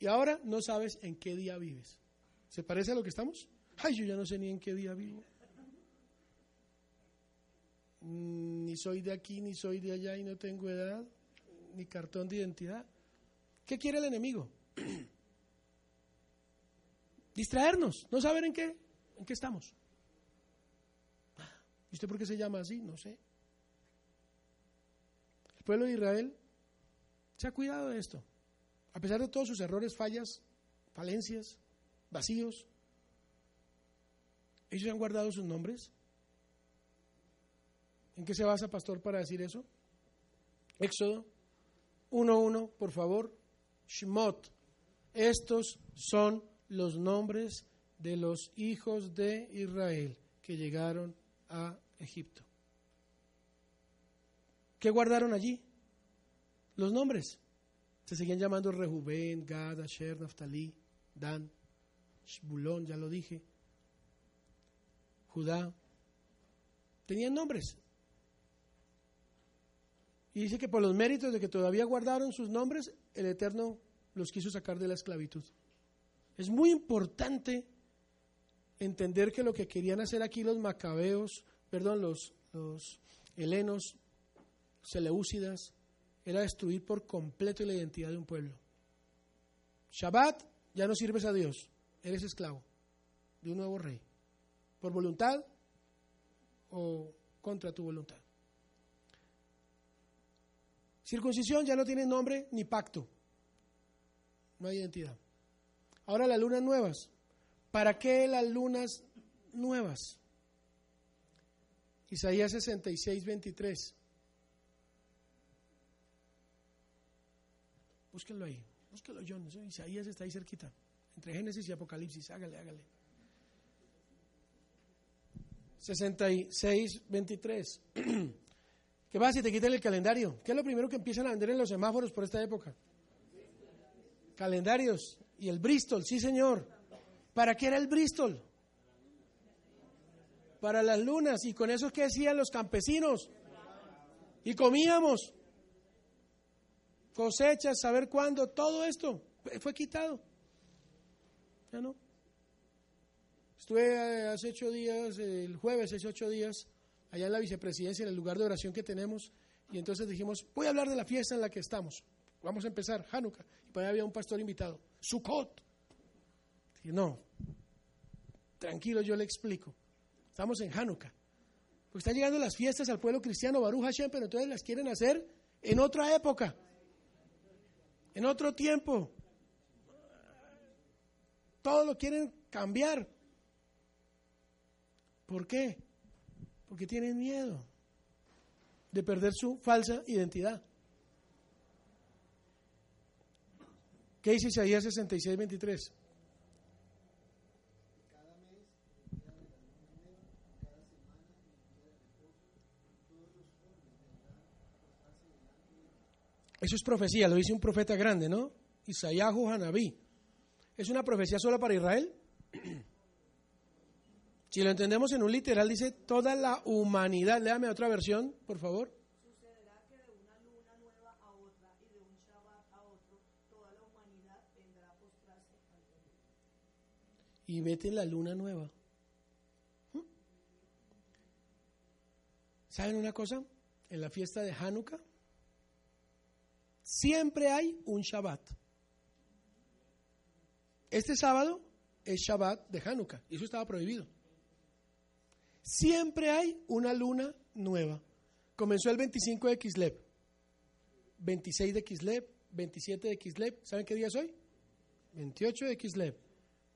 A: Y ahora no sabes en qué día vives. ¿Se parece a lo que estamos? Ay, yo ya no sé ni en qué día vivo. Mm, Ni soy de aquí, ni soy de allá, y no tengo edad, ni cartón de identidad. ¿Qué quiere el enemigo? Distraernos, no saber en qué, en qué estamos. ¿Y usted por qué se llama así? No sé. El pueblo de Israel se ha cuidado de esto. A pesar de todos sus errores, fallas, falencias, vacíos, ellos han guardado sus nombres. ¿En qué se basa, pastor, para decir eso? Éxodo 1.1, por favor. Shmot. Estos son los nombres de los hijos de Israel que llegaron a Egipto. ¿Qué guardaron allí? Los nombres. Se seguían llamando Rehubén, Gad, Asher, Naftali, Dan, Shbulón, ya lo dije, Judá. Tenían nombres. Y dice que por los méritos de que todavía guardaron sus nombres, el Eterno los quiso sacar de la esclavitud. Es muy importante entender que lo que querían hacer aquí los macabeos, perdón, los, los helenos, seleúcidas, era destruir por completo la identidad de un pueblo. Shabbat, ya no sirves a Dios, eres esclavo de un nuevo rey, por voluntad o contra tu voluntad. Circuncisión ya no tiene nombre ni pacto, no hay identidad. Ahora las lunas nuevas. ¿Para qué las lunas nuevas? Isaías 66, 23. Búsquenlo ahí, búsquenlo John, Isaías está ahí cerquita, entre Génesis y Apocalipsis, hágale, hágale. 66, 23. ¿Qué pasa si te quitan el calendario? ¿Qué es lo primero que empiezan a vender en los semáforos por esta época? Calendarios y el Bristol, sí señor. ¿Para qué era el Bristol? Para las lunas. ¿Y con eso qué decían los campesinos? Y comíamos. Cosechas, saber cuándo, todo esto fue quitado. Ya no. Estuve eh, hace ocho días, el jueves, hace ocho días, allá en la vicepresidencia, en el lugar de oración que tenemos, y entonces dijimos, voy a hablar de la fiesta en la que estamos. Vamos a empezar, Hanukkah. Y por ahí había un pastor invitado. Sukkot. Dije, no, tranquilo, yo le explico. Estamos en Hanukkah. Porque están llegando las fiestas al pueblo cristiano, Baruch Hashem, pero entonces las quieren hacer en otra época, en otro tiempo. Todo lo quieren cambiar. ¿Por qué? Porque tienen miedo de perder su falsa identidad. ¿Qué dice Isaías 66, 23? Eso es profecía, lo dice un profeta grande, ¿no? Isaías Hanabí. ¿Es una profecía solo para Israel? Si lo entendemos en un literal, dice toda la humanidad. Léame otra versión, por favor.
C: Y
A: meten la luna nueva. ¿Mm? ¿Saben una cosa? En la fiesta de Hanukkah siempre hay un Shabbat. Este sábado es Shabbat de Hanukkah y eso estaba prohibido. Siempre hay una luna nueva. Comenzó el 25 de Kislev, 26 de Kislev, 27 de Kislev. ¿Saben qué día es hoy? 28 de Kislev,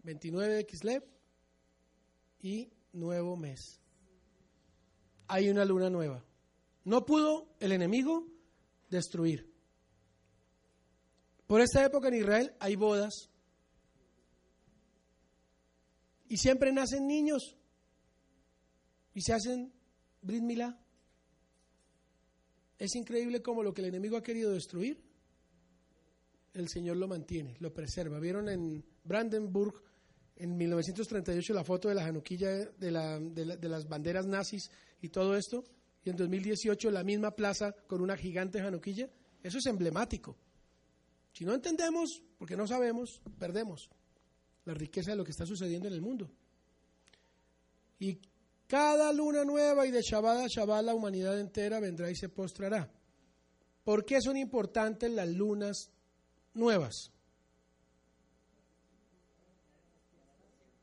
A: 29 de Kislev y nuevo mes. Hay una luna nueva. No pudo el enemigo destruir. Por esta época en Israel hay bodas. Y siempre nacen niños. Y se hacen Brit Milá. Es increíble cómo lo que el enemigo ha querido destruir, el Señor lo mantiene, lo preserva. ¿Vieron en Brandenburg en 1938 la foto de la januquilla de, la, de, la, de las banderas nazis y todo esto? Y en 2018 la misma plaza con una gigante januquilla. Eso es emblemático. Si no entendemos, porque no sabemos, perdemos la riqueza de lo que está sucediendo en el mundo. Y cada luna nueva y de Shabbat a Shabbat la humanidad entera vendrá y se postrará. ¿Por qué son importantes las lunas nuevas?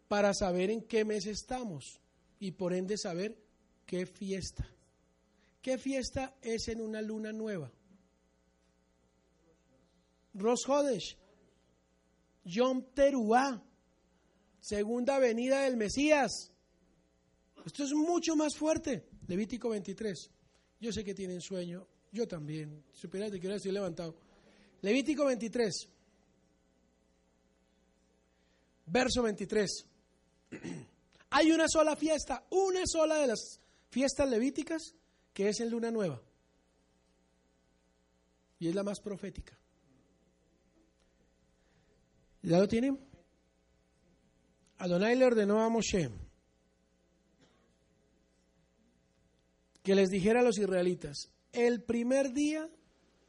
A: Para saber en qué mes estamos y por ende saber qué fiesta. ¿Qué fiesta es en una luna nueva? Rosh Hodesh, Yom Teruah, segunda venida del Mesías. Esto es mucho más fuerte. Levítico 23. Yo sé que tienen sueño, yo también. Supieras de que estoy levantado. Levítico 23. Verso 23. Hay una sola fiesta, una sola de las fiestas levíticas que es en luna nueva. Y es la más profética. ¿Ya lo tienen? Adonai le ordenó a Moshe que les dijera a los israelitas, el primer día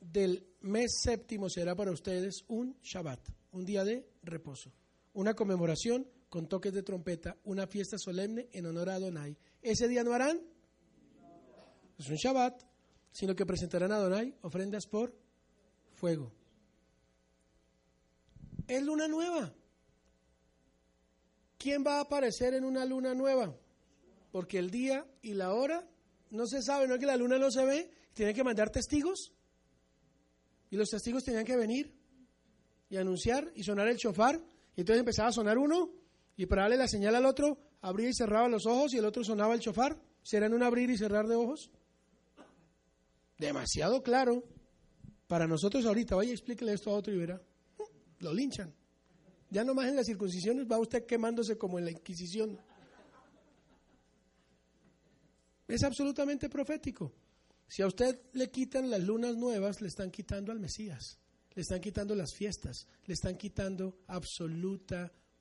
A: del mes séptimo será para ustedes un Shabbat, un día de reposo, una conmemoración con toques de trompeta, una fiesta solemne en honor a Adonai. Ese día no harán, es un Shabbat, sino que presentarán a Adonai ofrendas por fuego. Es luna nueva. ¿Quién va a aparecer en una luna nueva? Porque el día y la hora no se sabe, no es que la luna no se ve, tienen que mandar testigos. Y los testigos tenían que venir y anunciar y sonar el chofar. Y entonces empezaba a sonar uno y para darle la señal al otro, abría y cerraba los ojos y el otro sonaba el chofar. ¿Serán un abrir y cerrar de ojos? Demasiado claro. Para nosotros ahorita, vaya, explíquele esto a otro y verá. Lo linchan. Ya nomás en las circuncisiones va usted quemándose como en la Inquisición. Es absolutamente profético. Si a usted le quitan las lunas nuevas, le están quitando al Mesías, le están quitando las fiestas, le están quitando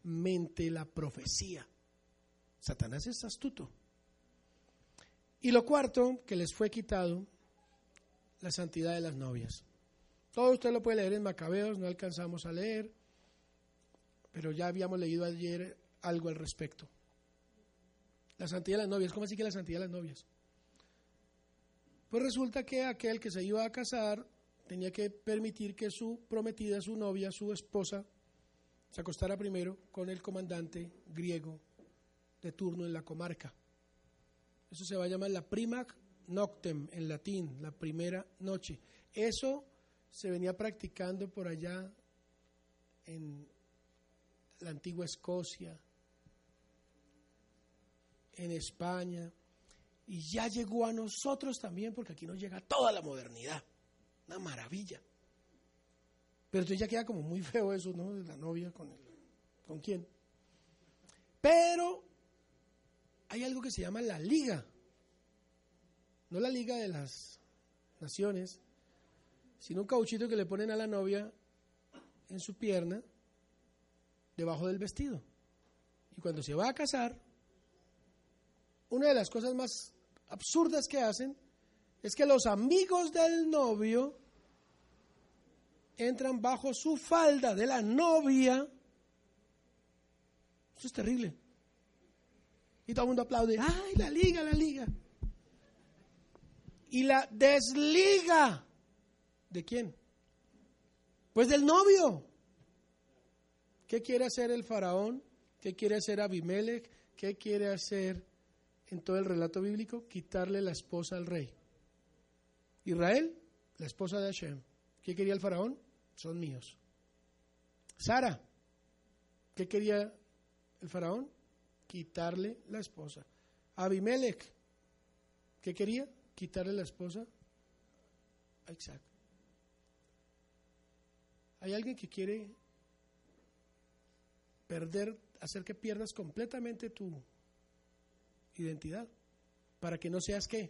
A: absolutamente la profecía. Satanás es astuto. Y lo cuarto que les fue quitado, la santidad de las novias. Todo usted lo puede leer en Macabeos, no alcanzamos a leer, pero ya habíamos leído ayer algo al respecto. La santidad de las novias, ¿cómo así que la santidad de las novias? Pues resulta que aquel que se iba a casar tenía que permitir que su prometida, su novia, su esposa, se acostara primero con el comandante griego de turno en la comarca. Eso se va a llamar la primac noctem en latín, la primera noche. Eso se venía practicando por allá en la antigua Escocia, en España, y ya llegó a nosotros también, porque aquí nos llega toda la modernidad. Una maravilla. Pero entonces ya queda como muy feo eso, ¿no? De la novia con el, ¿Con quién? Pero hay algo que se llama la liga. No la liga de las naciones, sino un cauchito que le ponen a la novia en su pierna, debajo del vestido. Y cuando se va a casar, una de las cosas más absurdas que hacen es que los amigos del novio entran bajo su falda de la novia. Eso es terrible. Y todo el mundo aplaude, ¡ay, la liga, la liga! Y la desliga. ¿De quién? Pues del novio. ¿Qué quiere hacer el faraón? ¿Qué quiere hacer Abimelech? ¿Qué quiere hacer en todo el relato bíblico? Quitarle la esposa al rey. Israel, la esposa de Hashem. ¿Qué quería el faraón? Son míos. Sara, ¿qué quería el faraón? Quitarle la esposa. Abimelech, ¿qué quería? Quitarle la esposa Isaac. Hay alguien que quiere perder, hacer que pierdas completamente tu identidad, para que no seas qué?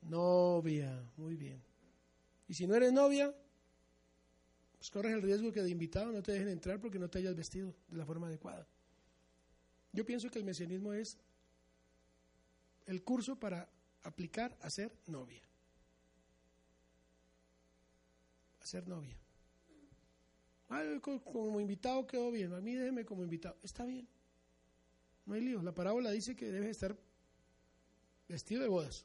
A: Novia, muy bien. Y si no eres novia, pues corres el riesgo que de invitado no te dejen entrar porque no te hayas vestido de la forma adecuada. Yo pienso que el mesianismo es el curso para aplicar a ser novia. A ser novia. como invitado quedó bien, a mí déjeme como invitado. Está bien. No hay lío. La parábola dice que debes estar vestido de bodas.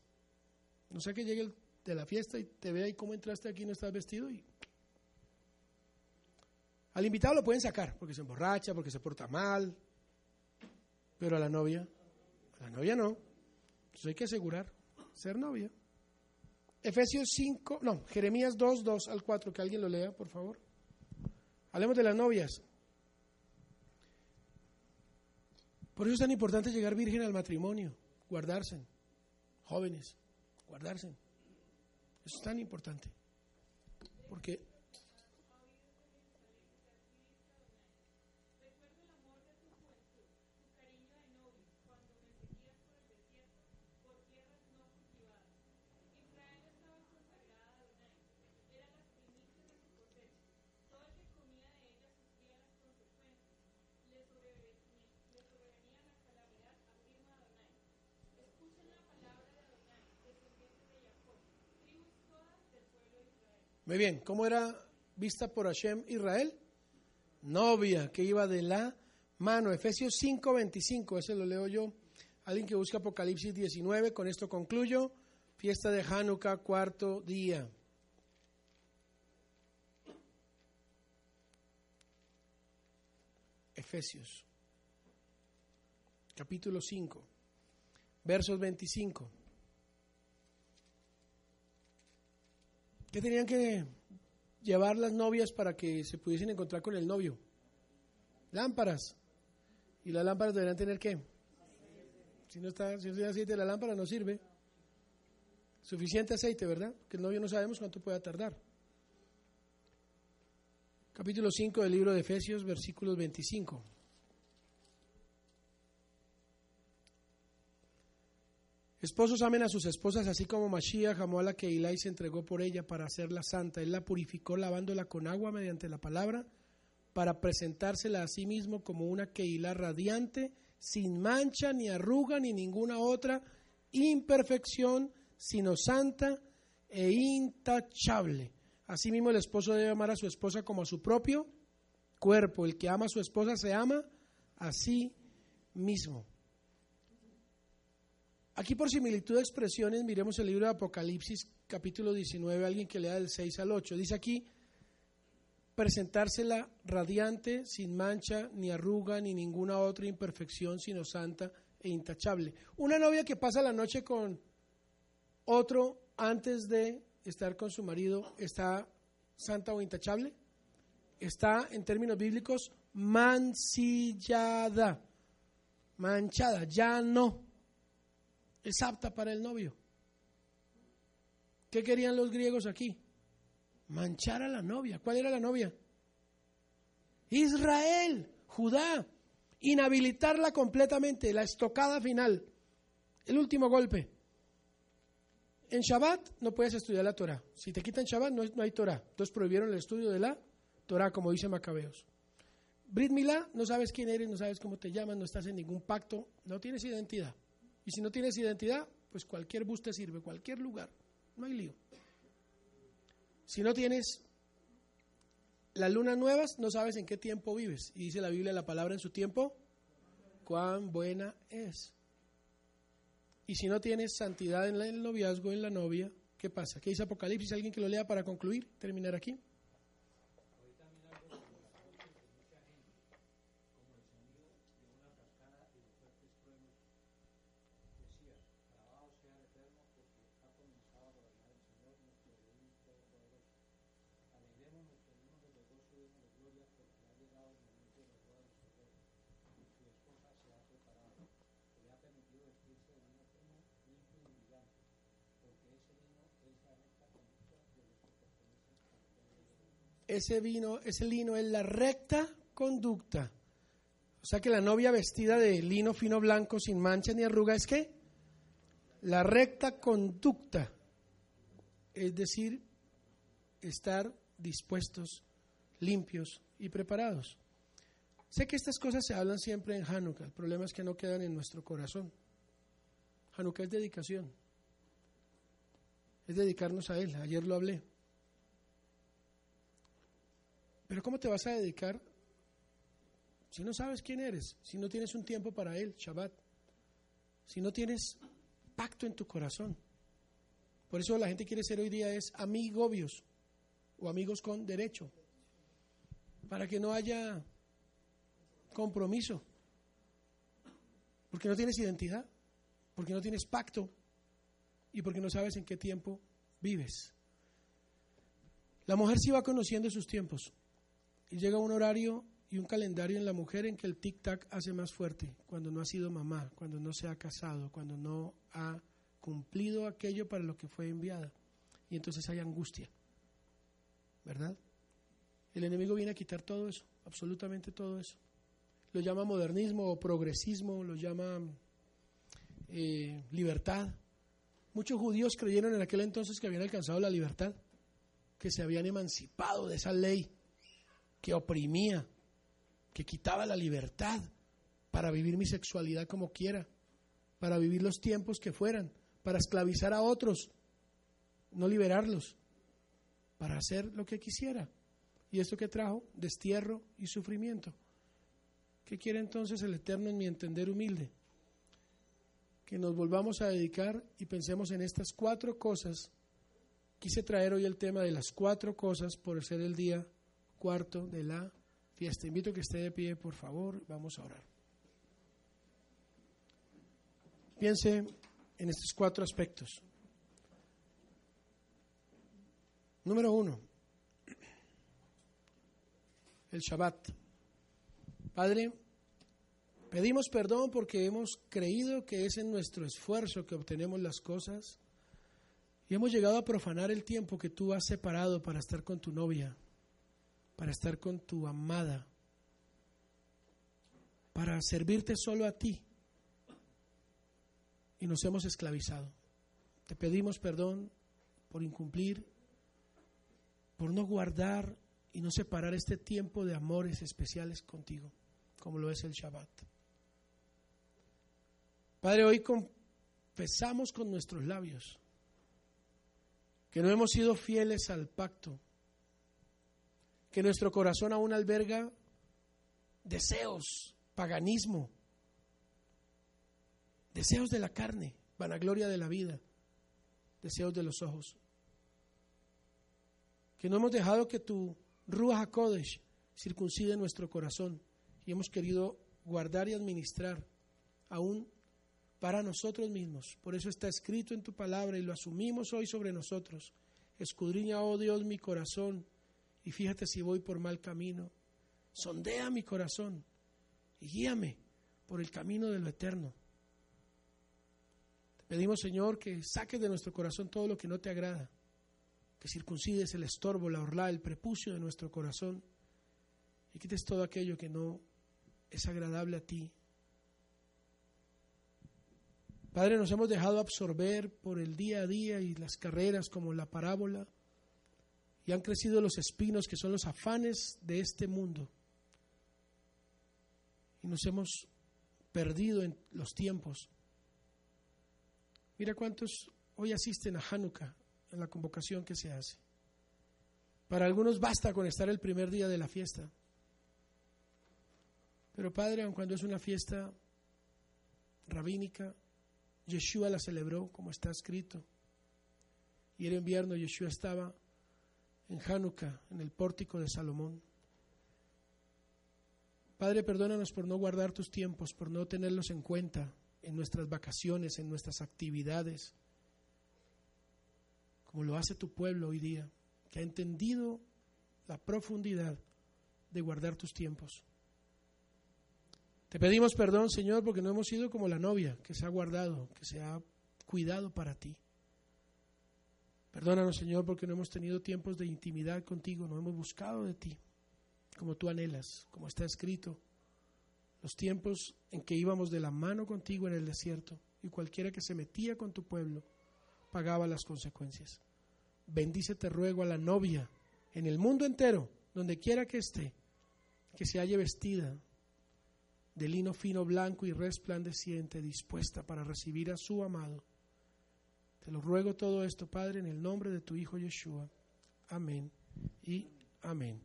A: No sea que llegue el de la fiesta y te vea y cómo entraste aquí no estás vestido y al invitado lo pueden sacar porque se emborracha, porque se porta mal, pero a la novia, a la novia no. Entonces hay que asegurar ser novia. Efesios 5, no, Jeremías 2, 2 al 4, que alguien lo lea, por favor. Hablemos de las novias. Por eso es tan importante llegar virgen al matrimonio, guardarse, jóvenes, guardarse. Eso es tan importante. Porque Muy bien, ¿cómo era vista por Hashem Israel? Novia que iba de la mano. Efesios 5:25, ese lo leo yo. Alguien que busca Apocalipsis 19, con esto concluyo. Fiesta de Hanukkah, cuarto día. Efesios, capítulo 5, versos 25. ¿Qué tenían que llevar las novias para que se pudiesen encontrar con el novio? Lámparas. ¿Y las lámparas deberían tener qué? Si no está, si no tiene aceite la lámpara no sirve. Suficiente aceite, ¿verdad? Que el novio no sabemos cuánto pueda tardar. Capítulo 5 del libro de Efesios, versículos 25. Esposos amen a sus esposas, así como Mashiach amó a la que y se entregó por ella para hacerla santa. Él la purificó lavándola con agua mediante la palabra, para presentársela a sí mismo como una Keilah radiante, sin mancha, ni arruga, ni ninguna otra imperfección, sino santa e intachable. Asimismo, el esposo debe amar a su esposa como a su propio cuerpo. El que ama a su esposa se ama a sí mismo. Aquí por similitud de expresiones, miremos el libro de Apocalipsis, capítulo 19, alguien que lea del 6 al 8. Dice aquí, presentársela radiante, sin mancha, ni arruga, ni ninguna otra imperfección, sino santa e intachable. Una novia que pasa la noche con otro antes de estar con su marido, ¿está santa o intachable? Está, en términos bíblicos, mancillada, manchada, ya no. Es apta para el novio. ¿Qué querían los griegos aquí? Manchar a la novia. ¿Cuál era la novia? Israel, Judá. Inhabilitarla completamente, la estocada final, el último golpe. En Shabbat no puedes estudiar la Torah. Si te quitan Shabbat no, hay Torah. Entonces prohibieron el estudio de la Torah, como dice Macabeos. Brit Milá, no sabes quién eres, no sabes cómo te llaman, no estás en ningún pacto, no tienes identidad. Y si no tienes identidad, pues cualquier bus te sirve, cualquier lugar, no hay lío. Si no tienes las lunas nuevas, no sabes en qué tiempo vives. Y dice la Biblia la palabra en su tiempo, cuán buena es. Y si no tienes santidad en el noviazgo, en la novia, ¿qué pasa? ¿Qué dice Apocalipsis? ¿Alguien que lo lea para concluir? Terminar aquí. Ese vino, ese lino es la recta conducta. O sea que la novia vestida de lino fino blanco sin mancha ni arruga es que la recta conducta, es decir, estar dispuestos, limpios y preparados. Sé que estas cosas se hablan siempre en Hanukkah, el problema es que no quedan en nuestro corazón. Hanukkah es dedicación, es dedicarnos a Él, ayer lo hablé. Pero ¿cómo te vas a dedicar si no sabes quién eres? Si no tienes un tiempo para Él, Shabbat. Si no tienes pacto en tu corazón. Por eso la gente quiere ser hoy día es amigobios o amigos con derecho. Para que no haya compromiso. Porque no tienes identidad. Porque no tienes pacto. Y porque no sabes en qué tiempo vives. La mujer sí va conociendo sus tiempos. Y llega un horario y un calendario en la mujer en que el tic-tac hace más fuerte, cuando no ha sido mamá, cuando no se ha casado, cuando no ha cumplido aquello para lo que fue enviada. Y entonces hay angustia, ¿verdad? El enemigo viene a quitar todo eso, absolutamente todo eso. Lo llama modernismo o progresismo, lo llama eh, libertad. Muchos judíos creyeron en aquel entonces que habían alcanzado la libertad, que se habían emancipado de esa ley que oprimía, que quitaba la libertad para vivir mi sexualidad como quiera, para vivir los tiempos que fueran, para esclavizar a otros, no liberarlos, para hacer lo que quisiera. ¿Y esto que trajo? Destierro y sufrimiento. ¿Qué quiere entonces el Eterno en mi entender humilde? Que nos volvamos a dedicar y pensemos en estas cuatro cosas. Quise traer hoy el tema de las cuatro cosas por ser el día cuarto de la fiesta. Invito que esté de pie, por favor, vamos a orar. Piense en estos cuatro aspectos. Número uno, el Shabbat. Padre, pedimos perdón porque hemos creído que es en nuestro esfuerzo que obtenemos las cosas y hemos llegado a profanar el tiempo que tú has separado para estar con tu novia para estar con tu amada, para servirte solo a ti. Y nos hemos esclavizado. Te pedimos perdón por incumplir, por no guardar y no separar este tiempo de amores especiales contigo, como lo es el Shabbat. Padre, hoy confesamos con nuestros labios que no hemos sido fieles al pacto que nuestro corazón aún alberga deseos, paganismo, deseos de la carne, vanagloria de la vida, deseos de los ojos. Que no hemos dejado que tu Ruach HaKodesh circuncide nuestro corazón y hemos querido guardar y administrar aún para nosotros mismos. Por eso está escrito en tu palabra y lo asumimos hoy sobre nosotros. Escudriña, oh Dios, mi corazón y fíjate si voy por mal camino. Sondea mi corazón y guíame por el camino de lo eterno. Te pedimos, Señor, que saques de nuestro corazón todo lo que no te agrada, que circuncides el estorbo, la orla, el prepucio de nuestro corazón y quites todo aquello que no es agradable a ti. Padre, nos hemos dejado absorber por el día a día y las carreras como la parábola y han crecido los espinos que son los afanes de este mundo. Y nos hemos perdido en los tiempos. Mira cuántos hoy asisten a Hanukkah en la convocación que se hace. Para algunos basta con estar el primer día de la fiesta. Pero Padre, aun cuando es una fiesta rabínica, Yeshua la celebró como está escrito. Y era invierno, Yeshua estaba en Hanukkah, en el pórtico de Salomón. Padre, perdónanos por no guardar tus tiempos, por no tenerlos en cuenta en nuestras vacaciones, en nuestras actividades, como lo hace tu pueblo hoy día, que ha entendido la profundidad de guardar tus tiempos. Te pedimos perdón, Señor, porque no hemos sido como la novia que se ha guardado, que se ha cuidado para ti. Perdónanos, Señor, porque no hemos tenido tiempos de intimidad contigo, no hemos buscado de ti, como tú anhelas, como está escrito. Los tiempos en que íbamos de la mano contigo en el desierto y cualquiera que se metía con tu pueblo pagaba las consecuencias. Bendice, te ruego, a la novia en el mundo entero, donde quiera que esté, que se halle vestida de lino fino, blanco y resplandeciente, dispuesta para recibir a su amado te lo ruego todo esto, Padre, en el nombre de tu Hijo Yeshua. Amén y amén.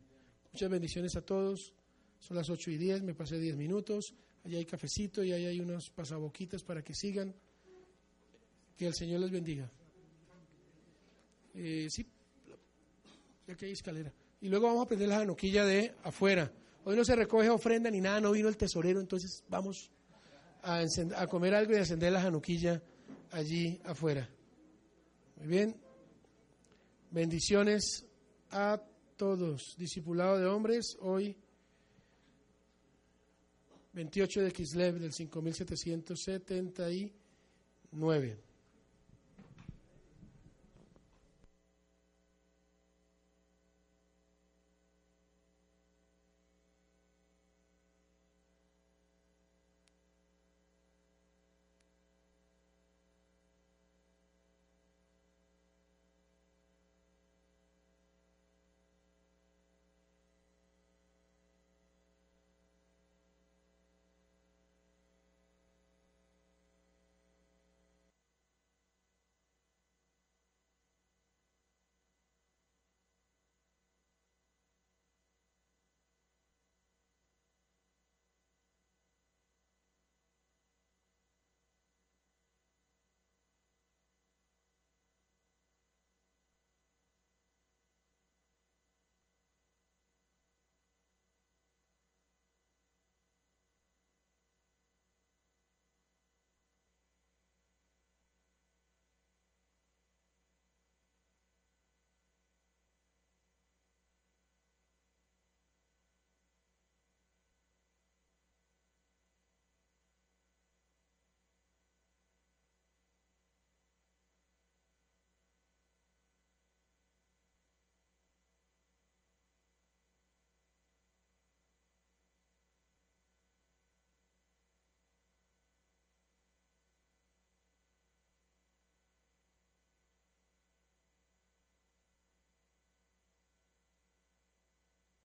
A: Muchas bendiciones a todos. Son las ocho y diez, me pasé diez minutos. Allá hay cafecito y ahí hay unas pasaboquitas para que sigan. Que el Señor les bendiga. Eh, sí, ya que hay escalera. Y luego vamos a prender la janoquilla de afuera. Hoy no se recoge ofrenda ni nada, no vino el tesorero, entonces vamos a, a comer algo y a encender la janoquilla allí afuera. Muy bien. Bendiciones a todos. Discipulado de hombres, hoy 28 de Kislev del 5779.